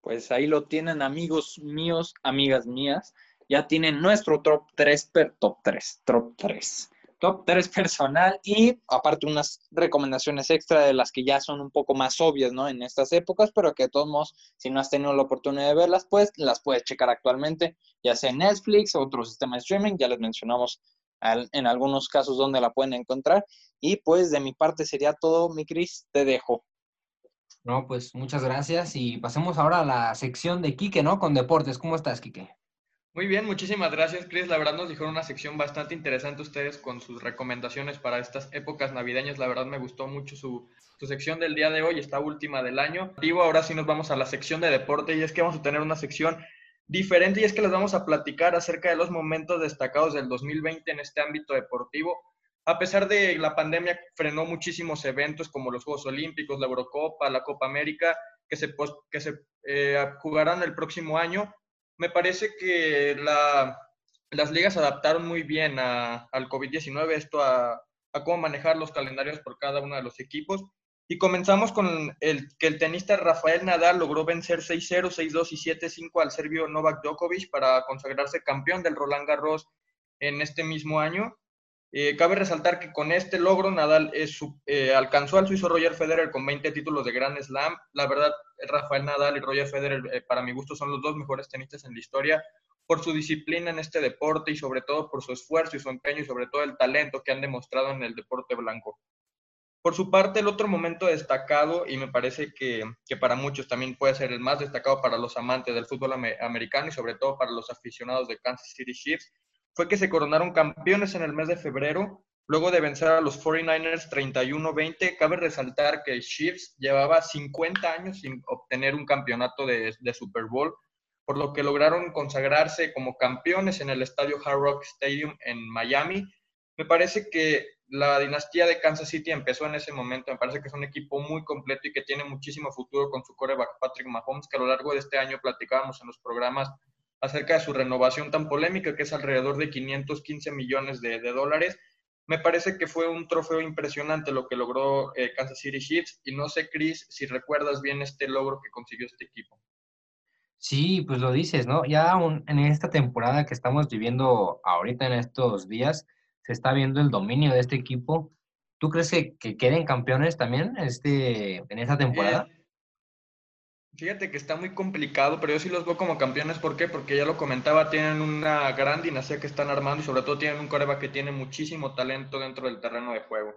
S1: Pues ahí lo tienen, amigos míos, amigas mías. Ya tienen nuestro top 3, top 3, top 3. Top 3 personal y aparte unas recomendaciones extra de las que ya son un poco más obvias, ¿no? En estas épocas, pero que de todos modos, si no has tenido la oportunidad de verlas, pues las puedes checar actualmente, ya sea en Netflix otro sistema de streaming, ya les mencionamos en algunos casos donde la pueden encontrar. Y pues de mi parte sería todo, mi Cris, te dejo.
S3: No, pues muchas gracias y pasemos ahora a la sección de Quique, ¿no? Con deportes. ¿Cómo estás, Quique?
S2: Muy bien, muchísimas gracias, Cris. La verdad nos dijeron una sección bastante interesante ustedes con sus recomendaciones para estas épocas navideñas. La verdad me gustó mucho su, su sección del día de hoy, esta última del año. Digo, ahora sí nos vamos a la sección de deporte y es que vamos a tener una sección diferente y es que les vamos a platicar acerca de los momentos destacados del 2020 en este ámbito deportivo. A pesar de la pandemia, frenó muchísimos eventos como los Juegos Olímpicos, la Eurocopa, la Copa América, que se, que se eh, jugarán el próximo año. Me parece que las ligas adaptaron muy bien al COVID-19, esto a, a cómo manejar los calendarios por cada uno de los equipos y comenzamos con el que el tenista Rafael Nadal logró vencer 6-0, 6-2 y 7-5 al serbio Novak Djokovic para consagrarse campeón del Roland Garros en este mismo año. Eh, cabe resaltar que con este logro Nadal eh, alcanzó al suizo Roger Federer con 20 títulos de Grand Slam. La verdad, Rafael Nadal y Roger Federer, eh, para mi gusto, son los dos mejores tenistas en la historia por su disciplina en este deporte y sobre todo por su esfuerzo y su empeño y sobre todo el talento que han demostrado en el deporte blanco. Por su parte, el otro momento destacado, y me parece que, para muchos también puede ser el más destacado para los amantes del fútbol americano y sobre todo para los aficionados de Kansas City Chiefs, fue que se coronaron campeones en el mes de febrero, luego de vencer a los 49ers 31-20. Cabe resaltar que Chiefs llevaba 50 años sin obtener un campeonato de, de Super Bowl, por lo que lograron consagrarse como campeones en el estadio Hard Rock Stadium en Miami. Me parece que la dinastía de Kansas City empezó en ese momento. Me parece que es un equipo muy completo y que tiene muchísimo futuro con su coreback Patrick Mahomes, que a lo largo de este año platicábamos en los programas acerca de su renovación tan polémica, que es alrededor de 515 millones de, dólares. Me parece que fue un trofeo impresionante lo que logró eh, Kansas City Chiefs y no sé, Chris, si recuerdas bien este logro que consiguió este equipo.
S3: Sí, pues lo dices, ¿no? Ya en esta temporada que estamos viviendo ahorita en estos días, se está viendo el dominio de este equipo. ¿Tú crees que, queden campeones también este, en esta temporada?
S2: Fíjate que está muy complicado, pero yo sí los veo como campeones. ¿Por qué? Porque ya lo comentaba, tienen una gran dinastía que están armando y sobre todo tienen un coreback que tiene muchísimo talento dentro del terreno de juego.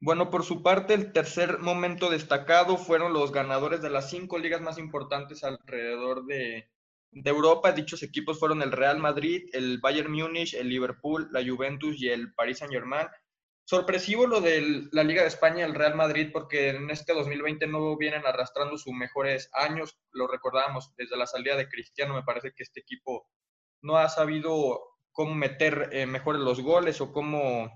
S2: Bueno, por su parte, el tercer momento destacado fueron los ganadores de las cinco ligas más importantes alrededor de, de Europa. Dichos equipos fueron el Real Madrid, el Bayern Múnich, el Liverpool, la Juventus y el Paris Saint-Germain. Sorpresivo lo de la Liga de España, el Real Madrid, porque en este 2020 no vienen arrastrando sus mejores años. Lo recordábamos desde la salida de Cristiano. Me parece que este equipo no ha sabido cómo meter eh, mejor los goles o cómo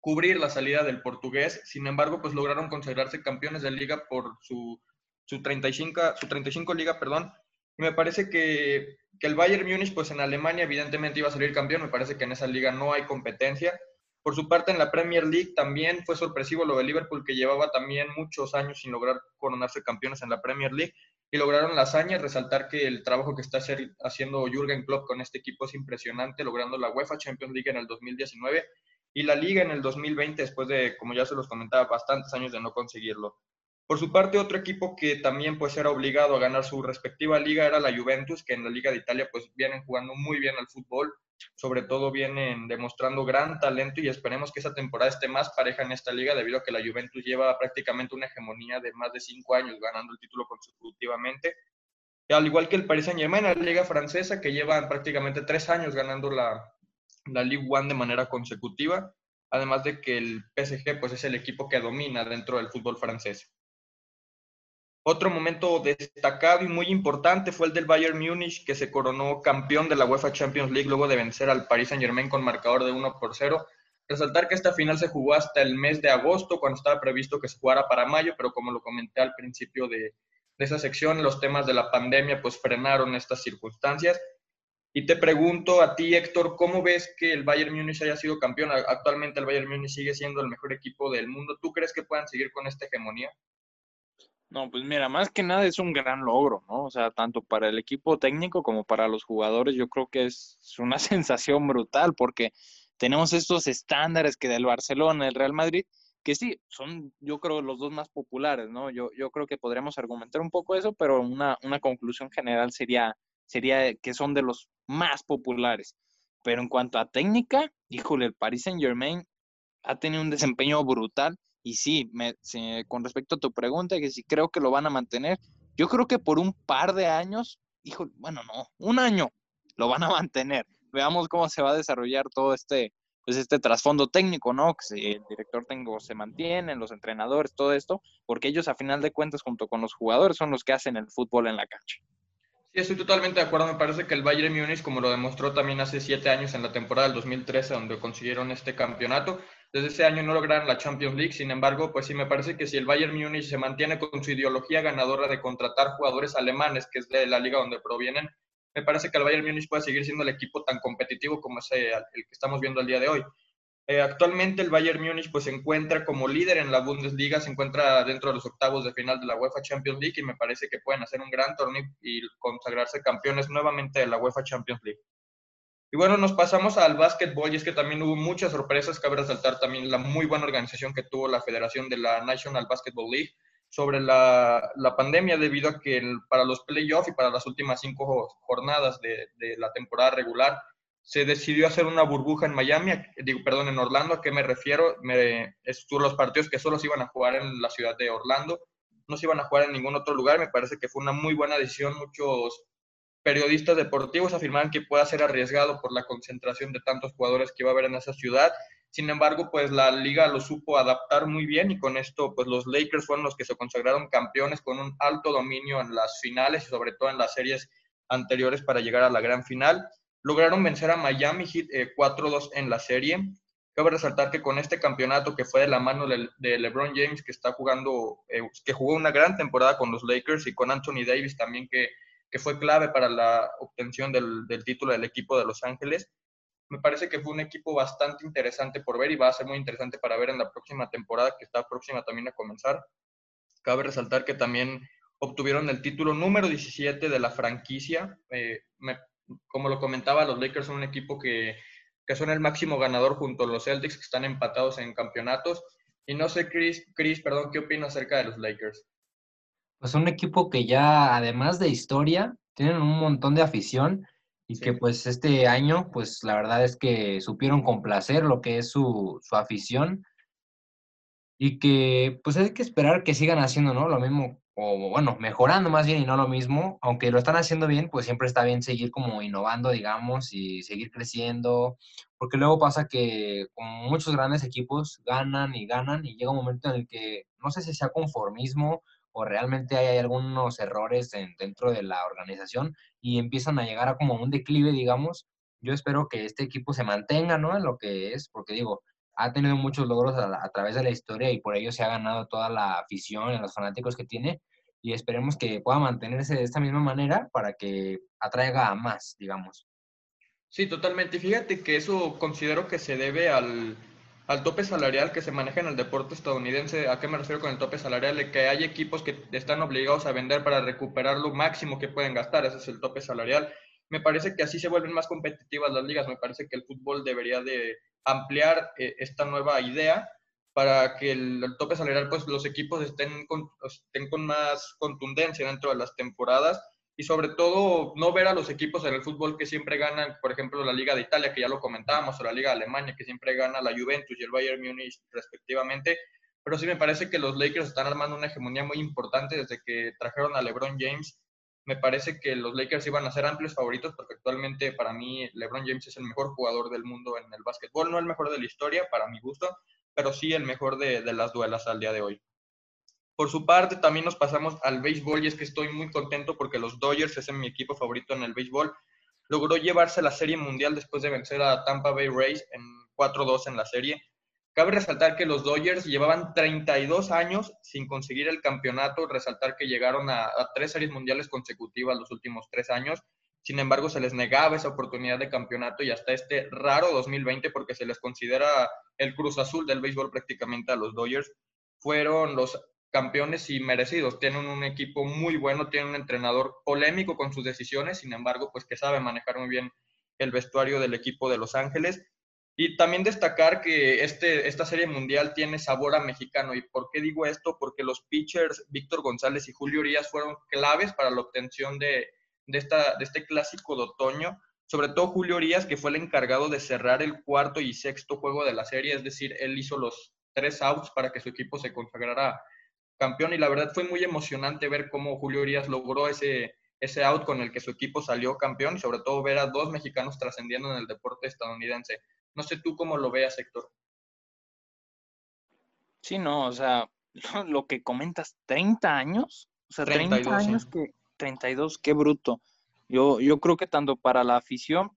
S2: cubrir la salida del portugués. Sin embargo, pues lograron consagrarse campeones de liga por su, su 35, su 35 liga, perdón. Me parece que, que el Bayern Múnich, pues en Alemania evidentemente iba a salir campeón. Me parece que en esa liga no hay competencia. Por su parte, en la Premier League también fue sorpresivo lo de Liverpool, que llevaba también muchos años sin lograr coronarse campeones en la Premier League y lograron la hazaña. Resaltar que el trabajo que está haciendo Jürgen Klopp con este equipo es impresionante, logrando la UEFA Champions League en el 2019 y la Liga en el 2020, después de, como ya se los comentaba, bastantes años de no conseguirlo. Por su parte, otro equipo que también pues era obligado a ganar su respectiva liga era la Juventus, que en la Liga de Italia pues vienen jugando muy bien al fútbol sobre todo vienen demostrando gran talento y esperemos que esa temporada esté más pareja en esta liga debido a que la Juventus lleva prácticamente una hegemonía de más de cinco años ganando el título consecutivamente. Y al igual que el Paris Saint Germain, la liga francesa que lleva prácticamente tres años ganando la, la Ligue 1 de manera consecutiva, además de que el PSG pues es el equipo que domina dentro del fútbol francés. Otro momento destacado y muy importante fue el del Bayern Múnich, que se coronó campeón de la UEFA Champions League luego de vencer al Paris Saint-Germain con marcador de 1 por 0. Resaltar que esta final se jugó hasta el mes de agosto, cuando estaba previsto que se jugara para mayo, pero como lo comenté al principio de, esa sección, los temas de la pandemia pues frenaron estas circunstancias. Y te pregunto a ti, Héctor, ¿cómo ves que el Bayern Múnich haya sido campeón? Actualmente el Bayern Múnich sigue siendo el mejor equipo del mundo. ¿Tú crees que puedan seguir con esta hegemonía?
S1: No, pues mira, más que nada es un gran logro, ¿no? O sea, tanto para el equipo técnico como para los jugadores, yo creo que es una sensación brutal porque tenemos estos estándares que del Barcelona, el Real Madrid, que sí, son yo creo los dos más populares, ¿no? Yo, yo creo que podríamos argumentar un poco eso, pero una, una conclusión general sería, sería que son de los más populares. Pero en cuanto a técnica, híjole, el Paris Saint Germain ha tenido un desempeño brutal y sí, me, con respecto a tu pregunta, que si creo que lo van a mantener, yo creo que por un par de años, hijo, bueno, no, un año lo van a mantener. Veamos cómo se va a desarrollar todo este, pues este trasfondo técnico, ¿no? Que el director técnico se mantiene, los entrenadores, todo esto, porque ellos a final de cuentas, junto con los jugadores, son los que hacen el fútbol en la cancha.
S2: Sí, estoy totalmente de acuerdo. Me parece que el Bayern Múnich, como lo demostró también hace siete años en la temporada del 2013, donde consiguieron este campeonato, desde ese año no lograron la Champions League, sin embargo, pues sí me parece que si el Bayern Múnich se mantiene con su ideología ganadora de contratar jugadores alemanes, que es de la liga donde provienen, me parece que el Bayern Múnich puede seguir siendo el equipo tan competitivo como es el que estamos viendo el día de hoy. Eh, actualmente el Bayern Múnich pues se encuentra como líder en la Bundesliga, se encuentra dentro de los octavos de final de la UEFA Champions League y me parece que pueden hacer un gran torneo y consagrarse campeones nuevamente de la UEFA Champions League. Y bueno, nos pasamos al básquetbol y es que también hubo muchas sorpresas. Cabe resaltar también la muy buena organización que tuvo la Federación de la National Basketball League sobre la, la pandemia debido a que para los playoffs y para las últimas cinco jornadas de, de, la temporada regular se decidió hacer una burbuja en Miami, digo, perdón, en Orlando, ¿a qué me refiero? Me, los partidos que solo se iban a jugar en la ciudad de Orlando, no se iban a jugar en ningún otro lugar, me parece que fue una muy buena decisión, muchos periodistas deportivos afirmaban que pueda ser arriesgado por la concentración de tantos jugadores que iba a haber en esa ciudad. Sin embargo, pues la liga lo supo adaptar muy bien y con esto, pues los Lakers fueron los que se consagraron campeones con un alto dominio en las finales y sobre todo en las series anteriores para llegar a la gran final. Lograron vencer a Miami Heat 4-2 eh, en la serie. Cabe resaltar que con este campeonato que fue de la mano de, LeBron James, que está jugando, eh, que jugó una gran temporada con los Lakers y con Anthony Davis también, que que fue clave para la obtención del, título del equipo de Los Ángeles. Me parece que fue un equipo bastante interesante por ver y va a ser muy interesante para ver en la próxima temporada que está próxima también a comenzar. Cabe resaltar que también obtuvieron el título número 17 de la franquicia. Eh, como lo comentaba, los Lakers son un equipo que, que, son el máximo ganador junto a los Celtics que están empatados en campeonatos. Y no sé, Chris, Chris, perdón, ¿qué opinas acerca de los Lakers?
S3: Pues un equipo que ya, además de historia, tienen un montón de afición y que pues este año, pues la verdad es que supieron complacer lo que es su, su afición y que pues hay que esperar que sigan haciendo, ¿no? Lo mismo, o bueno, mejorando más bien y no lo mismo, aunque lo están haciendo bien, pues siempre está bien seguir como innovando, digamos, y seguir creciendo, porque luego pasa que como muchos grandes equipos ganan y ganan y llega un momento en el que no sé si sea conformismo o realmente hay, algunos errores dentro de la organización y empiezan a llegar a como un declive, digamos. Yo espero que este equipo se mantenga, ¿no? En lo que es, porque digo, ha tenido muchos logros a, través de la historia y por ello se ha ganado toda la afición y los fanáticos que tiene y esperemos que pueda mantenerse de esta misma manera para que atraiga a más, digamos.
S2: Sí, totalmente. Fíjate que eso considero que se debe al, al tope salarial que se maneja en el deporte estadounidense. ¿A qué me refiero con el tope salarial? Que hay equipos que están obligados a vender para recuperar lo máximo que pueden gastar. Ese es el tope salarial. Me parece que así se vuelven más competitivas las ligas. Me parece que el fútbol debería de ampliar eh, esta nueva idea para que el, tope salarial, pues los equipos estén con, estén con más contundencia dentro de las temporadas y sobre todo no ver a los equipos en el fútbol que siempre ganan, por ejemplo, la Liga de Italia, que ya lo comentábamos, o la Liga de Alemania, que siempre gana la Juventus y el Bayern Múnich respectivamente, pero sí me parece que los Lakers están armando una hegemonía muy importante desde que trajeron a LeBron James me parece que los Lakers iban a ser amplios favoritos porque actualmente para mí LeBron James es el mejor jugador del mundo en el básquetbol, no el mejor de la historia para mi gusto, pero sí el mejor de, las duelas al día de hoy. Por su parte, también nos pasamos al béisbol y es que estoy muy contento porque los Dodgers es mi equipo favorito en el béisbol. Logró llevarse la Serie Mundial después de vencer a Tampa Bay Rays en 4-2 en la serie. Cabe resaltar que los Dodgers llevaban 32 años sin conseguir el campeonato, resaltar que llegaron a, tres series mundiales consecutivas los últimos tres años. Sin embargo, se les negaba esa oportunidad de campeonato y hasta este raro 2020, porque se les considera el cruz azul del béisbol prácticamente a los Dodgers, fueron los campeones y merecidos. Tienen un equipo muy bueno, tienen un entrenador polémico con sus decisiones, sin embargo, pues que sabe manejar muy bien el vestuario del equipo de Los Ángeles y también destacar que este, esta serie mundial tiene sabor a mexicano. ¿Y por qué digo esto? Porque los pitchers Víctor González y Julio Urias fueron claves para la obtención de, de, esta, de este clásico de otoño. Sobre todo Julio Urias, que fue el encargado de cerrar el cuarto y sexto juego de la serie. Es decir, él hizo los tres outs para que su equipo se consagrara campeón. Y la verdad fue muy emocionante ver cómo Julio Urias logró ese, ese out con el que su equipo salió campeón y sobre todo ver a dos mexicanos trascendiendo en el deporte estadounidense. No sé tú cómo lo veas, Héctor.
S1: Sí, no, o sea, lo, que comentas, 30 años, o sea, 30 años que 32, qué bruto. Yo, yo creo que tanto para la afición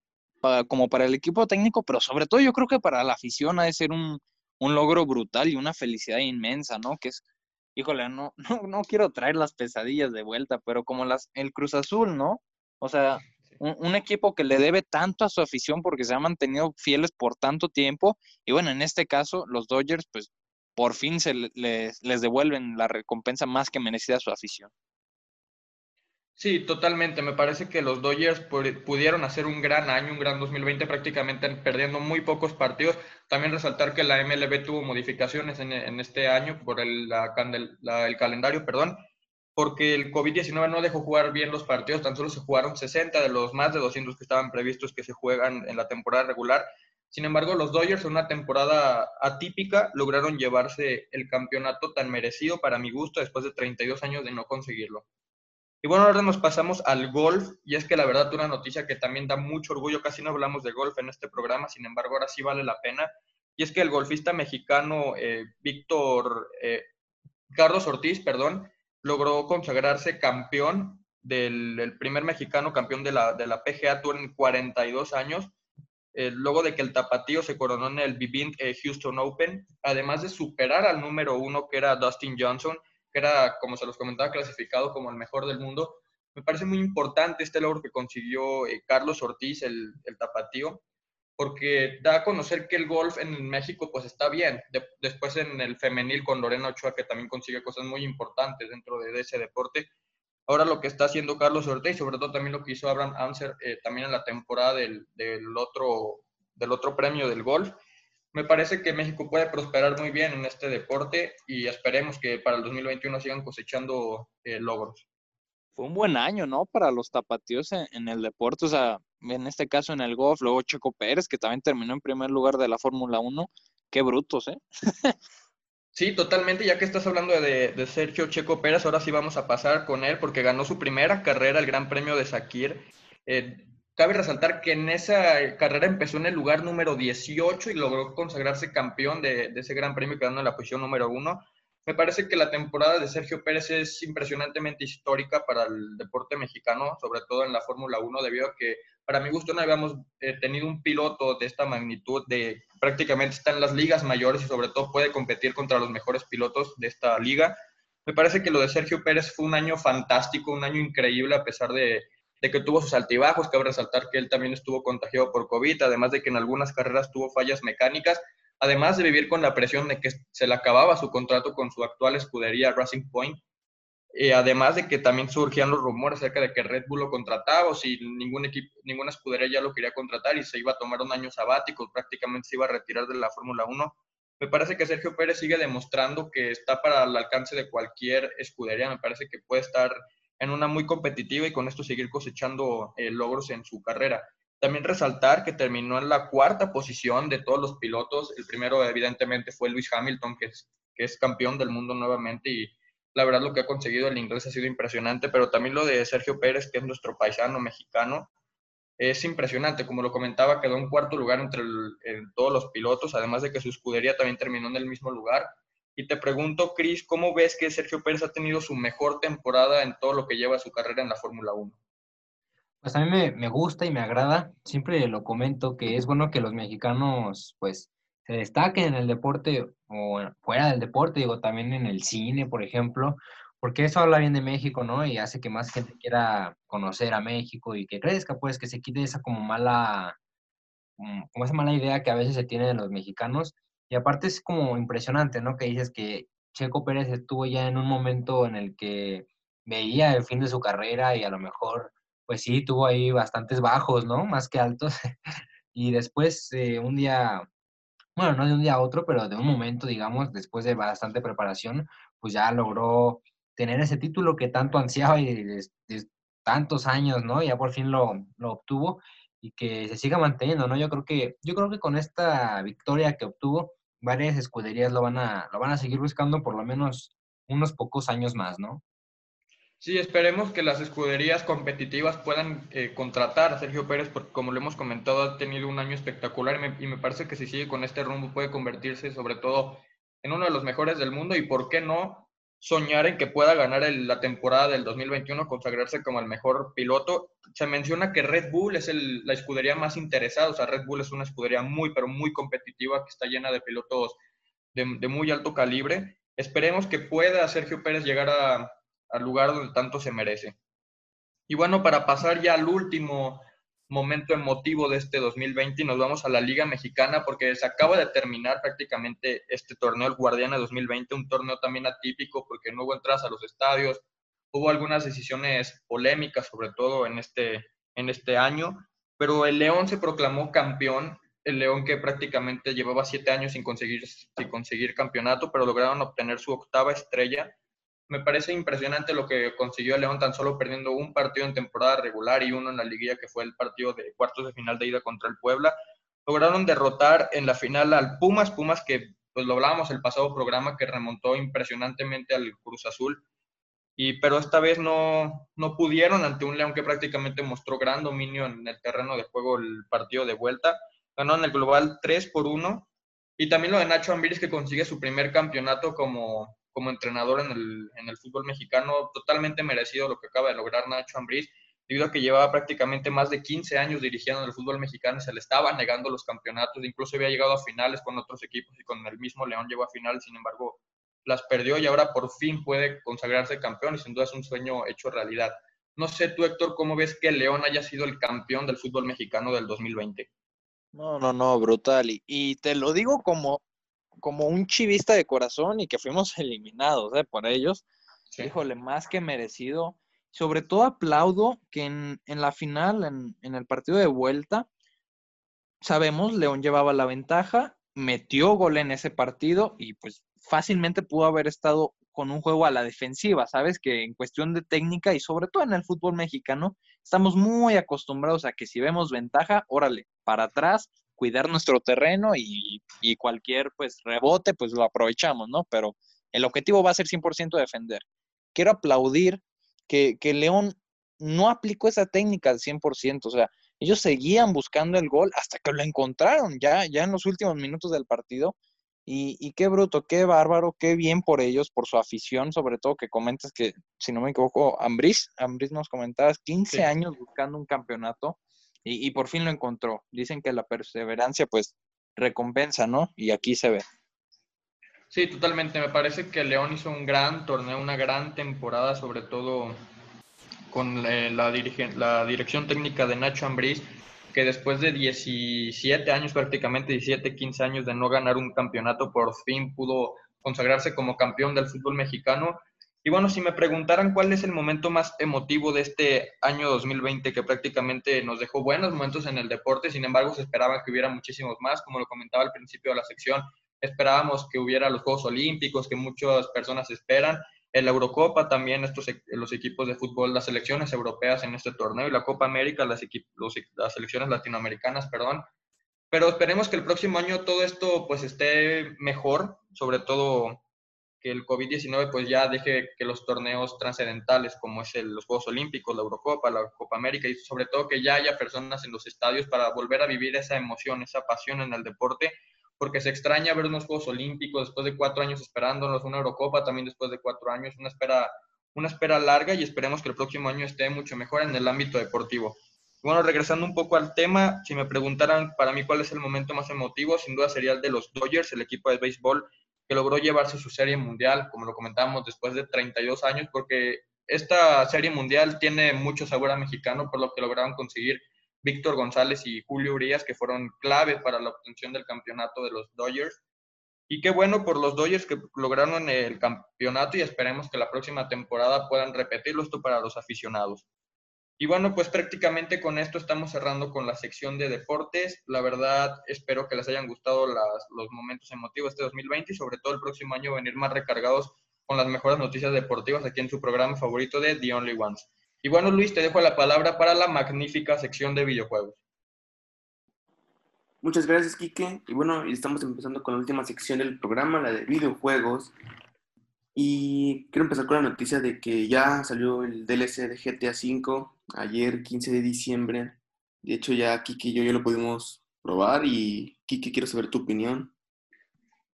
S1: como para el equipo técnico, pero sobre todo yo creo que para la afición ha de ser un, logro brutal y una felicidad inmensa, ¿no? Que es, híjole, no, no, no quiero traer las pesadillas de vuelta, pero como las, el Cruz Azul, ¿no? O sea, un, equipo que le debe tanto a su afición porque se ha mantenido fieles por tanto tiempo. Y bueno, en este caso, los Dodgers, pues por fin se les, les devuelven la recompensa más que merecida a su afición.
S2: Sí, totalmente. Me parece que los Dodgers pudieron hacer un gran año, un gran 2020, prácticamente perdiendo muy pocos partidos. También resaltar que la MLB tuvo modificaciones en, este año por el, el calendario, perdón, porque el COVID-19 no dejó jugar bien los partidos, tan solo se jugaron 60 de los más de 200 que estaban previstos que se juegan en la temporada regular. Sin embargo, los Dodgers en una temporada atípica lograron llevarse el campeonato tan merecido para mi gusto después de 32 años de no conseguirlo. Y bueno, ahora nos pasamos al golf, y es que la verdad una noticia que también da mucho orgullo, casi no hablamos de golf en este programa, sin embargo ahora sí vale la pena, y es que el golfista mexicano eh, Víctor, eh, Carlos Ortiz, perdón, logró consagrarse campeón del primer mexicano campeón de la, de la PGA Tour en 42 años, eh, luego de que el tapatío se coronó en el Vivint eh, Houston Open, además de superar al número uno que era Dustin Johnson, que era, como se los comentaba, clasificado como el mejor del mundo. Me parece muy importante este logro que consiguió eh, Carlos Ortiz, el, el tapatío, porque da a conocer que el golf en México pues está bien. después en el femenil con Lorena Ochoa, que también consigue cosas muy importantes dentro de, ese deporte. Ahora lo que está haciendo Carlos Ortega y sobre todo también lo que hizo Abraham Anser eh, también en la temporada del, otro, del otro premio del golf. me parece que México puede prosperar muy bien en este deporte y esperemos que para el 2021 sigan cosechando eh, logros.
S1: Fue un buen año, ¿no? Para los tapatíos en, el deporte, o sea, en este caso en el golf, luego Checo Pérez, que también terminó en primer lugar de la Fórmula 1. Qué brutos, ¿eh?
S2: Sí, totalmente. Ya que estás hablando de, Sergio Checo Pérez, ahora sí vamos a pasar con él porque ganó su primera carrera, el Gran Premio de Sakir. Eh, cabe resaltar que en esa carrera empezó en el lugar número 18 y logró consagrarse campeón de, de ese Gran Premio quedando en la posición número uno. Me parece que la temporada de Sergio Pérez es impresionantemente histórica para el deporte mexicano, sobre todo en la Fórmula 1, debido a que para mi gusto no habíamos eh, tenido un piloto de esta magnitud, de prácticamente está en las ligas mayores y sobre todo puede competir contra los mejores pilotos de esta liga. Me parece que lo de Sergio Pérez fue un año fantástico, un año increíble a pesar de, de que tuvo sus altibajos, cabe resaltar que él también estuvo contagiado por COVID, además de que en algunas carreras tuvo fallas mecánicas, además de vivir con la presión de que se le acababa su contrato con su actual escudería Racing Point, y además de que también surgían los rumores acerca de que Red Bull lo contrataba o si ningún equipo, ninguna escudería ya lo quería contratar y se iba a tomar un año sabático, prácticamente se iba a retirar de la Fórmula 1. Me parece que Sergio Pérez sigue demostrando que está para el alcance de cualquier escudería, me parece que puede estar en una muy competitiva y con esto seguir cosechando eh, logros en su carrera. También resaltar que terminó en la cuarta posición de todos los pilotos. El primero, evidentemente, fue Luis Hamilton, que es, que es campeón del mundo nuevamente. Y la verdad, lo que ha conseguido el inglés ha sido impresionante. Pero también lo de Sergio Pérez, que es nuestro paisano mexicano, es impresionante. Como lo comentaba, quedó en cuarto lugar entre todos los pilotos, además de que su escudería también terminó en el mismo lugar. Y te pregunto, Chris, ¿cómo ves que Sergio Pérez ha tenido su mejor temporada en todo lo que lleva su carrera en la Fórmula 1?
S3: Pues a mí me, gusta y me agrada, siempre lo comento que es bueno que los mexicanos pues se destaquen en el deporte o fuera del deporte, digo también en el cine, por ejemplo, porque eso habla bien de México, ¿no? Y hace que más gente quiera conocer a México y que crezca, pues que se quite esa como mala, como esa mala idea que a veces se tiene de los mexicanos. Y aparte es como impresionante, ¿no? Que dices que Checo Pérez estuvo ya en un momento en el que veía el fin de su carrera y a lo mejor pues sí, tuvo ahí bastantes bajos, ¿no? Más que altos. y después, eh, un día, bueno, no de un día a otro, pero de un momento, digamos, después de bastante preparación, pues ya logró tener ese título que tanto ansiaba y tantos años, ¿no? Ya por fin lo, lo, obtuvo y que se siga manteniendo, ¿no? Yo creo que, yo creo que con esta victoria que obtuvo, varias escuderías lo van a, lo van a seguir buscando por lo menos unos pocos años más, ¿no?
S2: Sí, esperemos que las escuderías competitivas puedan eh, contratar a Sergio Pérez, porque como lo hemos comentado, ha tenido un año espectacular y me, parece que si sigue con este rumbo puede convertirse sobre todo en uno de los mejores del mundo y por qué no soñar en que pueda ganar la temporada del 2021, consagrarse como el mejor piloto. Se menciona que Red Bull es la escudería más interesada, o sea, Red Bull es una escudería muy, pero muy competitiva que está llena de pilotos de, de muy alto calibre. Esperemos que pueda Sergio Pérez llegar a al lugar donde tanto se merece. Y bueno, para pasar ya al último momento emotivo de este 2020 y nos vamos a la Liga Mexicana porque se acaba de terminar prácticamente este torneo, el Guardiana 2020, un torneo también atípico porque no hubo entradas a los estadios, hubo algunas decisiones polémicas sobre todo en este, en este año, pero el León se proclamó campeón, el León que prácticamente llevaba siete años sin conseguir, sin conseguir campeonato, pero lograron obtener su octava estrella me parece impresionante lo que consiguió León tan solo perdiendo un partido en temporada regular y uno en la liguilla que fue el partido de cuartos de final de ida contra el Puebla. Lograron derrotar en la final al Pumas, Pumas que pues lo hablábamos el pasado programa que remontó impresionantemente al Cruz Azul. Y, pero esta vez no, no pudieron ante un León que prácticamente mostró gran dominio en el terreno de juego el partido de vuelta. Ganaron el global 3 por 1. Y también lo de Nacho Ambiris que consigue su primer campeonato como, como entrenador en el, en el, fútbol mexicano, totalmente merecido lo que acaba de lograr Nacho Ambriz, debido a que llevaba prácticamente más de 15 años dirigiendo el fútbol mexicano y se le estaban negando los campeonatos, incluso había llegado a finales con otros equipos y con el mismo León llegó a final, sin embargo las perdió y ahora por fin puede consagrarse campeón y sin duda es un sueño hecho realidad. No sé tú, Héctor, cómo ves que León haya sido el campeón del fútbol mexicano del 2020.
S1: No, no, no, brutal. Y, y te lo digo como como un chivista de corazón y que fuimos eliminados ¿eh? por ellos. Híjole, más que merecido. Sobre todo aplaudo que en, la final, en, el partido de vuelta, sabemos, León llevaba la ventaja metió gol en ese partido y pues fácilmente pudo haber estado con un juego a la defensiva, ¿sabes? Que en cuestión de técnica y sobre todo en el fútbol mexicano, estamos muy acostumbrados a que si vemos ventaja, órale, para atrás, cuidar nuestro terreno y, y cualquier pues rebote, pues lo aprovechamos, ¿no? Pero el objetivo va a ser 100% defender. Quiero aplaudir que, que León no aplicó esa técnica al 100%, o sea, ellos seguían buscando el gol hasta que lo encontraron ya, ya en los últimos minutos del partido y, qué bruto, qué bárbaro, qué bien por ellos, por su afición, sobre todo que comentas que, si no me equivoco, Ambris, Ambris nos comentabas, 15 años buscando un campeonato y, y, por fin lo encontró. Dicen que la perseverancia pues recompensa, ¿no? Y aquí se ve.
S2: Sí, totalmente. Me parece que León hizo un gran torneo, una gran temporada, sobre todo con eh, la, la dirección técnica de Nacho Ambriz que después de 17 años, prácticamente 17, 15 años de no ganar un campeonato, por fin pudo consagrarse como campeón del fútbol mexicano. Y bueno, si me preguntaran cuál es el momento más emotivo de este año 2020, que prácticamente nos dejó buenos momentos en el deporte, sin embargo se esperaba que hubiera muchísimos más, como lo comentaba al principio de la sección, esperábamos que hubiera los Juegos Olímpicos, que muchas personas esperan, la Eurocopa también estos, e, los equipos de fútbol, las selecciones europeas en este torneo y la Copa América, las, las selecciones latinoamericanas, perdón. Pero esperemos que el próximo año todo esto pues esté mejor, sobre todo que el COVID-19 pues ya deje que los torneos trascendentales como es el, los Juegos Olímpicos, la Eurocopa, la Copa América y sobre todo que ya haya personas en los estadios para volver a vivir esa emoción, esa pasión en el deporte porque se extraña ver unos Juegos Olímpicos después de cuatro años esperándonos, una Eurocopa también después de cuatro años, una espera, una espera larga y esperemos que el próximo año esté mucho mejor en el ámbito deportivo. Bueno, regresando un poco al tema, si me preguntaran para mí cuál es el momento más emotivo, sin duda sería el de los Dodgers, el equipo de béisbol que logró llevarse su serie mundial, como lo comentábamos, después de 32 años, porque esta serie mundial tiene mucho sabor a mexicano por lo que lograron conseguir Víctor González y Julio Urias, que fueron clave para la obtención del campeonato de los Dodgers. Y qué bueno por los Dodgers que lograron el campeonato y esperemos que la próxima temporada puedan repetirlo esto para los aficionados. Y bueno, pues prácticamente con esto estamos cerrando con la sección de deportes. La verdad, espero que les hayan gustado los momentos emotivos este 2020 y sobre todo el próximo año venir más recargados con las mejores noticias deportivas aquí en su programa favorito de The Only Ones. Y bueno, Luis, te dejo la palabra para la magnífica sección de videojuegos.
S4: Muchas gracias, Quique. Y bueno, estamos empezando con la última sección del programa, la de videojuegos. Y quiero empezar con la noticia de que ya salió el DLC de GTA V ayer, 15 de diciembre. De hecho, ya Kike y yo ya lo pudimos probar. Y Kike, quiero saber tu opinión.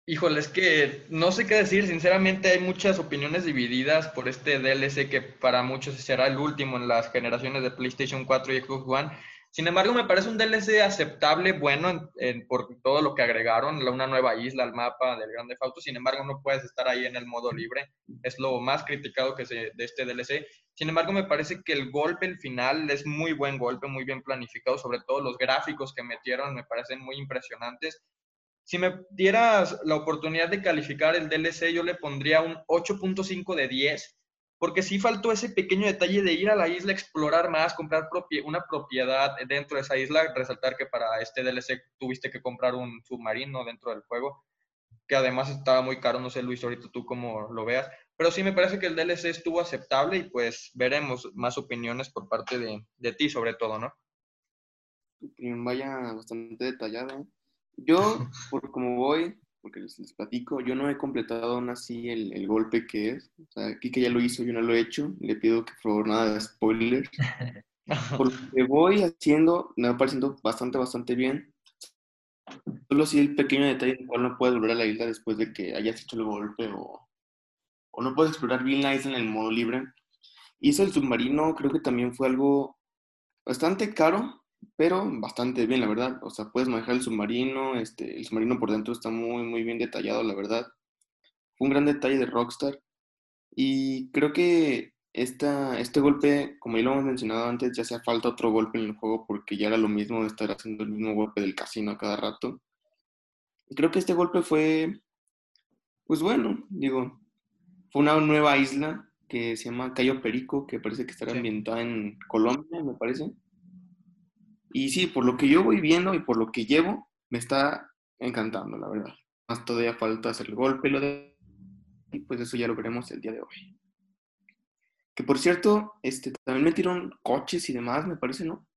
S2: Híjole, es que no sé qué decir. Sinceramente, hay muchas opiniones divididas por este DLC que para muchos será el último en las generaciones de PlayStation 4 y Xbox One. Sin embargo, me parece un DLC aceptable, bueno, por todo lo que agregaron, una nueva isla al mapa del Grande Auto. Sin embargo, no puedes estar ahí en el modo libre. Es lo más criticado que se, de este DLC. Sin embargo, me parece que el golpe, el final, es muy buen golpe, muy bien planificado. Sobre todo los gráficos que metieron me parecen muy impresionantes si me dieras la oportunidad de calificar el DLC, yo le pondría un 8.5 de 10, porque sí faltó ese pequeño detalle de ir a la isla, explorar más, comprar una propiedad dentro de esa isla. Resaltar que para este DLC tuviste que comprar un submarino dentro del juego, que además estaba muy caro, no sé Luis, ahorita tú cómo lo veas. Pero sí me parece que el DLC estuvo aceptable y pues veremos más opiniones por parte de, de ti sobre todo, ¿no?
S4: Vaya bastante detallado. Yo, por como voy, porque les, platico, yo no he completado aún así el, golpe que es. O sea, que ya lo hizo, yo no lo he hecho. Le pido que por favor nada de spoilers. Por lo que voy haciendo, me va pareciendo bastante, bastante bien. Solo si el pequeño detalle en cual no puedes volver a la isla después de que hayas hecho el golpe o, o no puedes explorar bien la isla en el modo libre. Y eso el submarino creo que también fue algo bastante caro, pero bastante bien, la verdad. O sea, puedes manejar el submarino, este, el submarino por dentro está muy, muy bien detallado, la verdad. Fue un gran detalle de Rockstar. Y creo que esta, este golpe, como ya lo hemos mencionado antes, ya hacía falta otro golpe en el juego porque ya era lo mismo de estar haciendo el mismo golpe del casino a cada rato. Y creo que este golpe fue, pues bueno, digo, fue una nueva isla que se llama Cayo Perico, que parece que estará ambientada en Colombia, me parece. Y sí, por lo que yo voy viendo y por lo que llevo, me está encantando, la verdad. Más todavía falta hacer el golpe, lo de... Y pues eso ya lo veremos el día de hoy. Que por cierto, este, también metieron coches y demás, me parece, ¿no?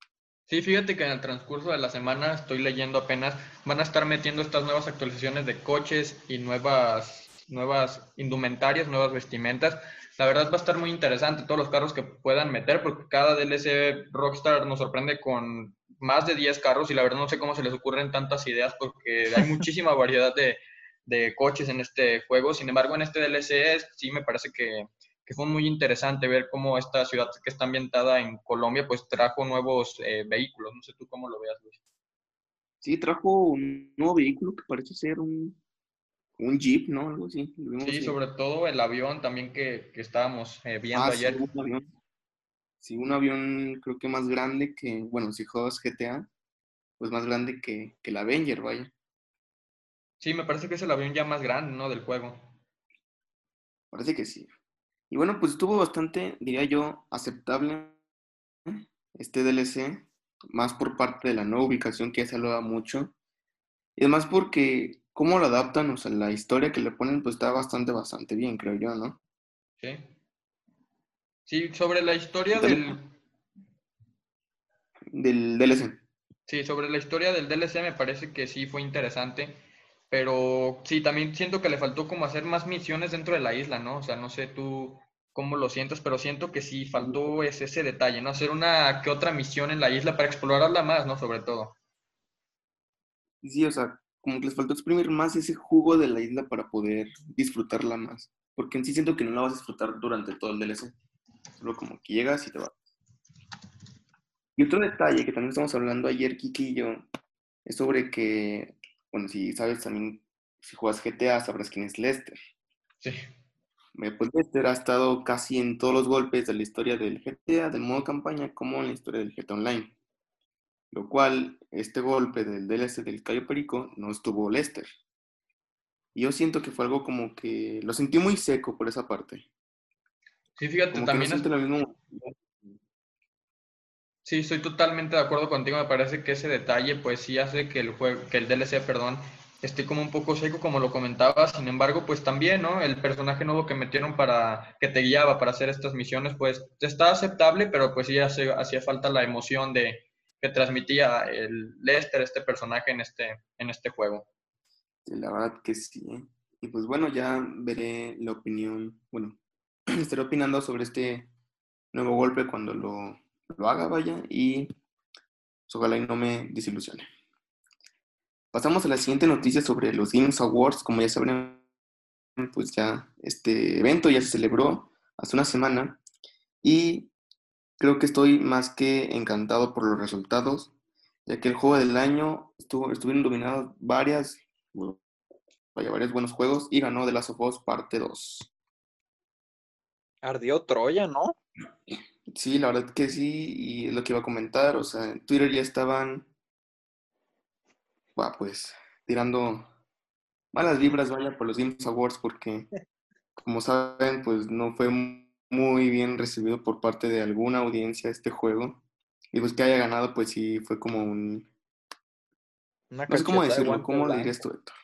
S2: Sí, fíjate que en el transcurso de la semana estoy leyendo apenas, van a estar metiendo estas nuevas actualizaciones de coches y nuevas, nuevas indumentarias, nuevas vestimentas. La verdad va a estar muy interesante todos los carros que puedan meter, porque cada DLC Rockstar nos sorprende con más de 10 carros y la verdad no sé cómo se les ocurren tantas ideas porque hay muchísima variedad de, de coches en este juego. Sin embargo, en este DLC sí me parece que, que, fue muy interesante ver cómo esta ciudad que está ambientada en Colombia pues trajo nuevos eh, vehículos. No sé tú cómo lo veas, Luis.
S4: Sí, trajo un nuevo vehículo que parece ser un, un Jeep, ¿no? Algo así.
S2: Sí, sobre todo el avión también que, que estábamos eh, viendo
S4: Ah,
S2: ayer.
S4: Sí, un avión. Sí, un avión creo que más grande que, bueno, si juegas GTA, pues más grande que, que el Avenger, vaya.
S2: Sí, me parece que es el avión ya más grande, ¿no? Del juego.
S4: Parece que sí. Y bueno, pues estuvo bastante, diría yo, aceptable este DLC, más por parte de la nueva ubicación que ya se hablaba mucho. Y además porque cómo lo adaptan, o sea, la historia que le ponen, pues está bastante, bastante bien, creo yo, ¿no?
S2: Sí. Sí, sobre la historia del...
S4: Del DLC.
S2: Sí, sobre la historia del DLC me parece que sí fue interesante, pero sí, también siento que le faltó como hacer más misiones dentro de la isla, ¿no? O sea, no sé tú cómo lo sientes, pero siento que sí faltó ese, ese detalle, ¿no? Hacer una que otra misión en la isla para explorarla más, ¿no? Sobre todo.
S4: Sí, o sea, como que les faltó exprimir más ese jugo de la isla para poder disfrutarla más. Porque en sí siento que no la vas a disfrutar durante todo el DLC. Solo como que llegas y te vas. Y otro detalle que también estamos hablando ayer, Kiki y yo, es sobre que, bueno, si sabes también, si juegas GTA, sabrás quién es Lester.
S2: Sí.
S4: Eh, Pues Lester ha estado casi en todos los golpes de la historia del GTA, del modo campaña, como en la historia del GTA Online. Lo cual, este golpe del DLC del Cayo Perico no estuvo Lester. Y yo siento que fue algo como que lo sentí muy seco por esa parte.
S2: Sí, fíjate,
S4: Como no
S2: también es-
S4: siento lo mismo.
S2: Sí, estoy totalmente de acuerdo contigo. Me parece que ese detalle, pues sí hace que el juego, que el DLC, perdón, esté como un poco seco, como lo comentaba. Sin embargo, pues también, ¿no? El personaje nuevo que metieron para que te guiaba para hacer estas misiones, pues está aceptable, pero pues sí hacía falta la emoción de que transmitía el Lester, este personaje en este, en este juego.
S4: La verdad que sí. ¿eh? Y pues bueno, ya veré la opinión, bueno, estaré opinando sobre este nuevo golpe cuando lo, lo haga, vaya, y pues, ojalá y no me desilusione. Pasamos a la siguiente noticia sobre los Games Awards. Como ya sabrán, pues ya este evento ya se celebró hace una semana y creo que estoy más que encantado por los resultados, ya que el juego del año estuvo, estuvieron dominados varias, vaya, varios buenos juegos y ganó The Last of Us parte 2.
S1: Ardió Troya, ¿no?
S4: Sí, la verdad que sí, y es lo que iba a comentar, o sea, en Twitter ya estaban, bah, pues, tirando malas vibras, vaya, por los Games Awards, porque, como saben, pues no fue muy bien recibido por parte de alguna audiencia este juego, y pues que haya ganado, pues sí, fue como un,
S1: Una
S4: no sé cómo decirlo, ¿cómo
S1: blanco.
S4: dirías tú, Héctor?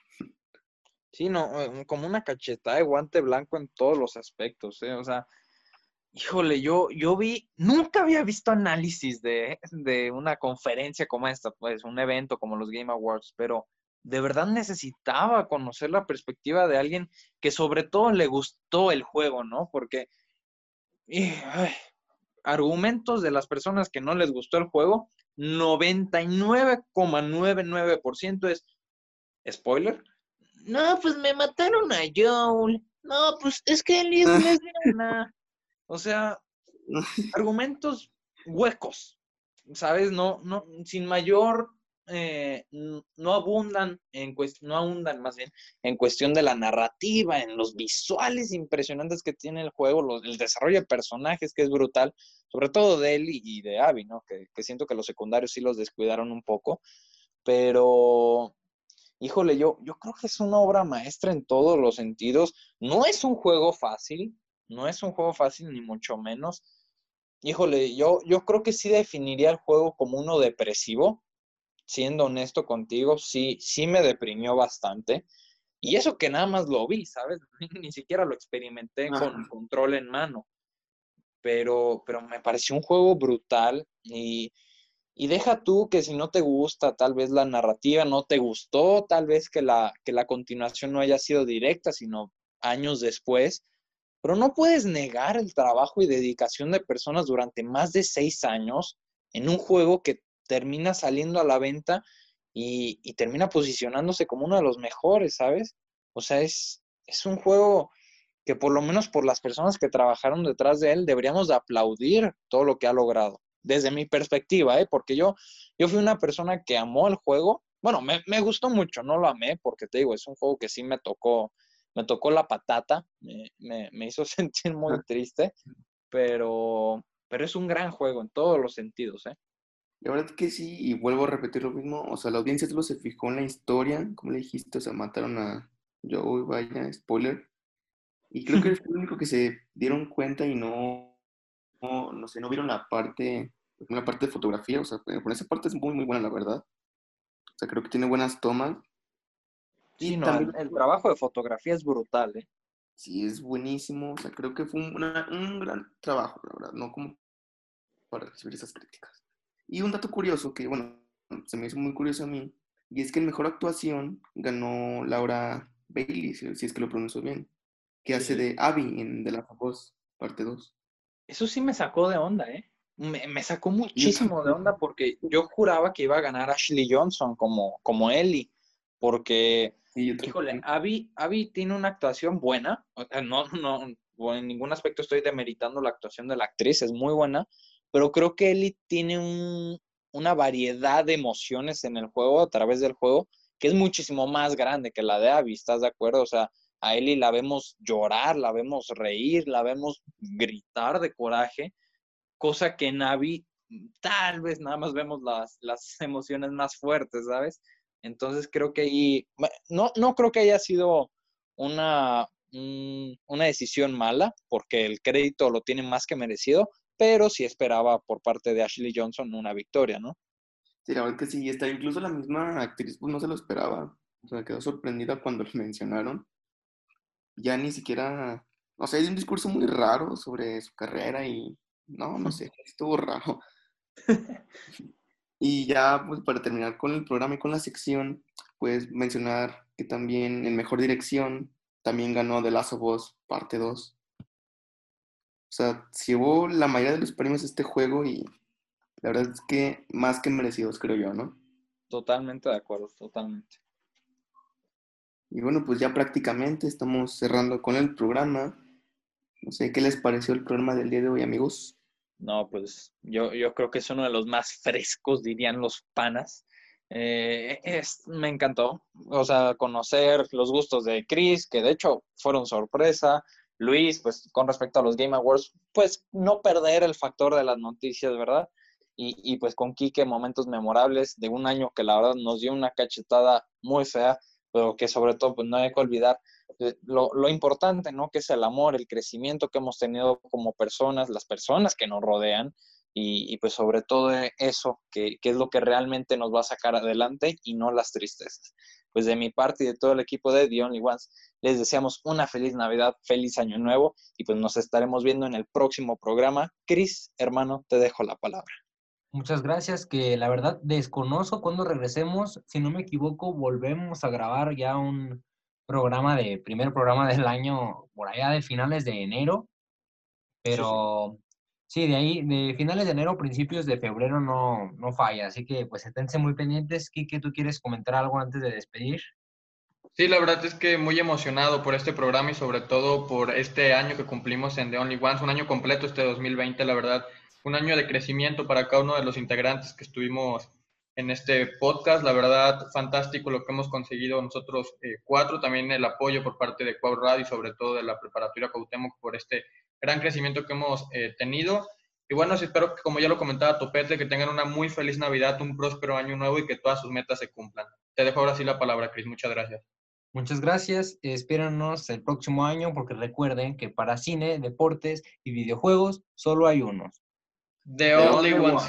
S1: Sí, no, eh, como una cachetada de guante blanco en todos los aspectos, ¿eh? O sea, híjole, yo, yo vi, nunca había visto análisis de, de una conferencia como esta, pues, un evento como los Game Awards, pero de verdad necesitaba conocer la perspectiva de alguien que sobre todo le gustó el juego, ¿no? Porque, y, ay, argumentos de las personas que no les gustó el juego, 99,99% es, spoiler, no, pues me mataron a Joel. No, pues es que él es lesbiana. O sea, argumentos huecos, ¿sabes? No, no, sin mayor, eh, no abundan en no abundan más bien en cuestión de la narrativa, en los visuales impresionantes que tiene el juego, el desarrollo de personajes que es brutal, sobre todo de él y, y de Abby, ¿no? Que, que siento que los secundarios sí los descuidaron un poco, pero híjole, yo, yo creo que es una obra maestra en todos los sentidos. No es un juego fácil, no es un juego fácil ni mucho menos. Híjole, yo, yo creo que sí definiría el juego como uno depresivo. Siendo honesto contigo, sí, sí me deprimió bastante. Y eso que nada más lo vi, ¿sabes? Ni siquiera lo experimenté con control en mano. Pero, pero me pareció un juego brutal y, y deja tú que si no te gusta, tal vez la narrativa no te gustó, tal vez que la, que la continuación no haya sido directa, sino años después, pero no puedes negar el trabajo y dedicación de personas durante más de seis años en un juego que termina saliendo a la venta y, termina posicionándose como uno de los mejores, ¿sabes? O sea, es, es un juego que por lo menos por las personas que trabajaron detrás de él deberíamos de aplaudir todo lo que ha logrado, desde mi perspectiva, ¿eh? porque yo, yo fui una persona que amó el juego, bueno, me, me, gustó mucho, no lo amé, porque te digo, es un juego que sí me tocó, me tocó la patata, me, me, me hizo sentir muy triste, pero, pero es un gran juego en todos los sentidos, ¿eh?
S4: La verdad que sí, y vuelvo a repetir lo mismo, o sea, la audiencia solo se fijó en la historia, como le dijiste, o sea, mataron a Joe, vaya, spoiler, y creo que es el único que se dieron cuenta y no, no, sé, no vieron la parte, la parte de fotografía, o sea, por esa parte es muy, muy buena, la verdad. O sea, creo que tiene buenas tomas.
S1: Sí, no, el, trabajo de fotografía es brutal, ¿eh?
S4: Sí, es buenísimo, o sea, creo que fue un, un gran trabajo, la verdad, no como para recibir esas críticas. Y un dato curioso que, bueno, se me hizo muy curioso a mí, y es que en mejor actuación ganó Laura Bailey, si, es que lo pronuncio bien, que hace de Abby en The Last of Us, parte 2.
S1: Eso sí me sacó de onda, ¿eh? Me, sacó muchísimo de onda porque yo juraba que iba a ganar Ashley Johnson como, como Ellie, porque, híjole, Abby, Abby tiene una actuación buena, no, no, en ningún aspecto estoy demeritando la actuación de la actriz, es muy buena, pero creo que Ellie tiene una variedad de emociones en el juego, a través del juego, que es muchísimo más grande que la de Abby, ¿estás de acuerdo? O sea, a Ellie la vemos llorar, la vemos reír, la vemos gritar de coraje, cosa que en Abby tal vez nada más vemos las, las emociones más fuertes, ¿sabes? Entonces creo que ahí, no, no creo que haya sido una, una decisión mala, porque el crédito lo tiene más que merecido, pero sí esperaba por parte de Ashley Johnson una victoria, ¿no?
S4: Sí, la verdad que sí, está incluso la misma actriz, pues no se lo esperaba, o sea, quedó sorprendida cuando lo mencionaron. Ya ni siquiera, o sea, hay un discurso muy raro sobre su carrera y no, no sé, estuvo raro. y ya, pues para terminar con el programa y con la sección, pues mencionar que también en Mejor Dirección también ganó The Last of Us Parte 2. O sea, llevó la mayoría de los premios este juego y la verdad es que más que merecidos, creo yo, ¿no?
S1: Totalmente de acuerdo, totalmente.
S4: Y bueno, pues ya prácticamente estamos cerrando con el programa. No sé, ¿qué les pareció el programa del día de hoy, amigos?
S1: No, pues yo, yo creo que es uno de los más frescos, dirían los panas. Eh, es, me encantó, o sea, conocer los gustos de Chris, que de hecho fueron sorpresa, Luis, pues con respecto a los Game Awards, pues no perder el factor de las noticias, ¿verdad? Y, y pues con Quique momentos memorables de un año que la verdad nos dio una cachetada muy fea, pero que sobre todo pues no hay que olvidar eh, lo, lo, importante, ¿no? Que es el amor, el crecimiento que hemos tenido como personas, las personas que nos rodean y, y pues sobre todo eso, que, que, es lo que realmente nos va a sacar adelante y no las tristezas. Pues de mi parte y de todo el equipo de The Only Ones, les deseamos una feliz Navidad, feliz Año Nuevo y pues nos estaremos viendo en el próximo programa. Cris, hermano, te dejo la palabra.
S3: Muchas gracias, que la verdad desconozco cuando regresemos. Si no me equivoco, volvemos a grabar ya un programa de, primer programa del año por allá de finales de enero. Pero sí, de ahí, de finales de enero, principios de febrero no, no falla. Así que pues esténse muy pendientes. Kike, ¿tú quieres comentar algo antes de despedir?
S2: Sí, la verdad es que muy emocionado por este programa y sobre todo por este año que cumplimos en The Only Ones, un año completo este 2020, la verdad, un año de crecimiento para cada uno de los integrantes que estuvimos en este podcast, la verdad, fantástico lo que hemos conseguido nosotros eh, cuatro, también el apoyo por parte de Cuau Radio y sobre todo de la preparatoria Cuauhtémoc por este gran crecimiento que hemos eh, tenido. Y bueno, espero que, como ya lo comentaba Topete, que tengan una muy feliz Navidad, un próspero año nuevo y que todas sus metas se cumplan. Te dejo ahora sí la palabra, Cris. Muchas gracias.
S3: Muchas gracias. Espéranos el próximo año porque recuerden que para cine, deportes y videojuegos solo hay unos.
S2: The, only, only ones.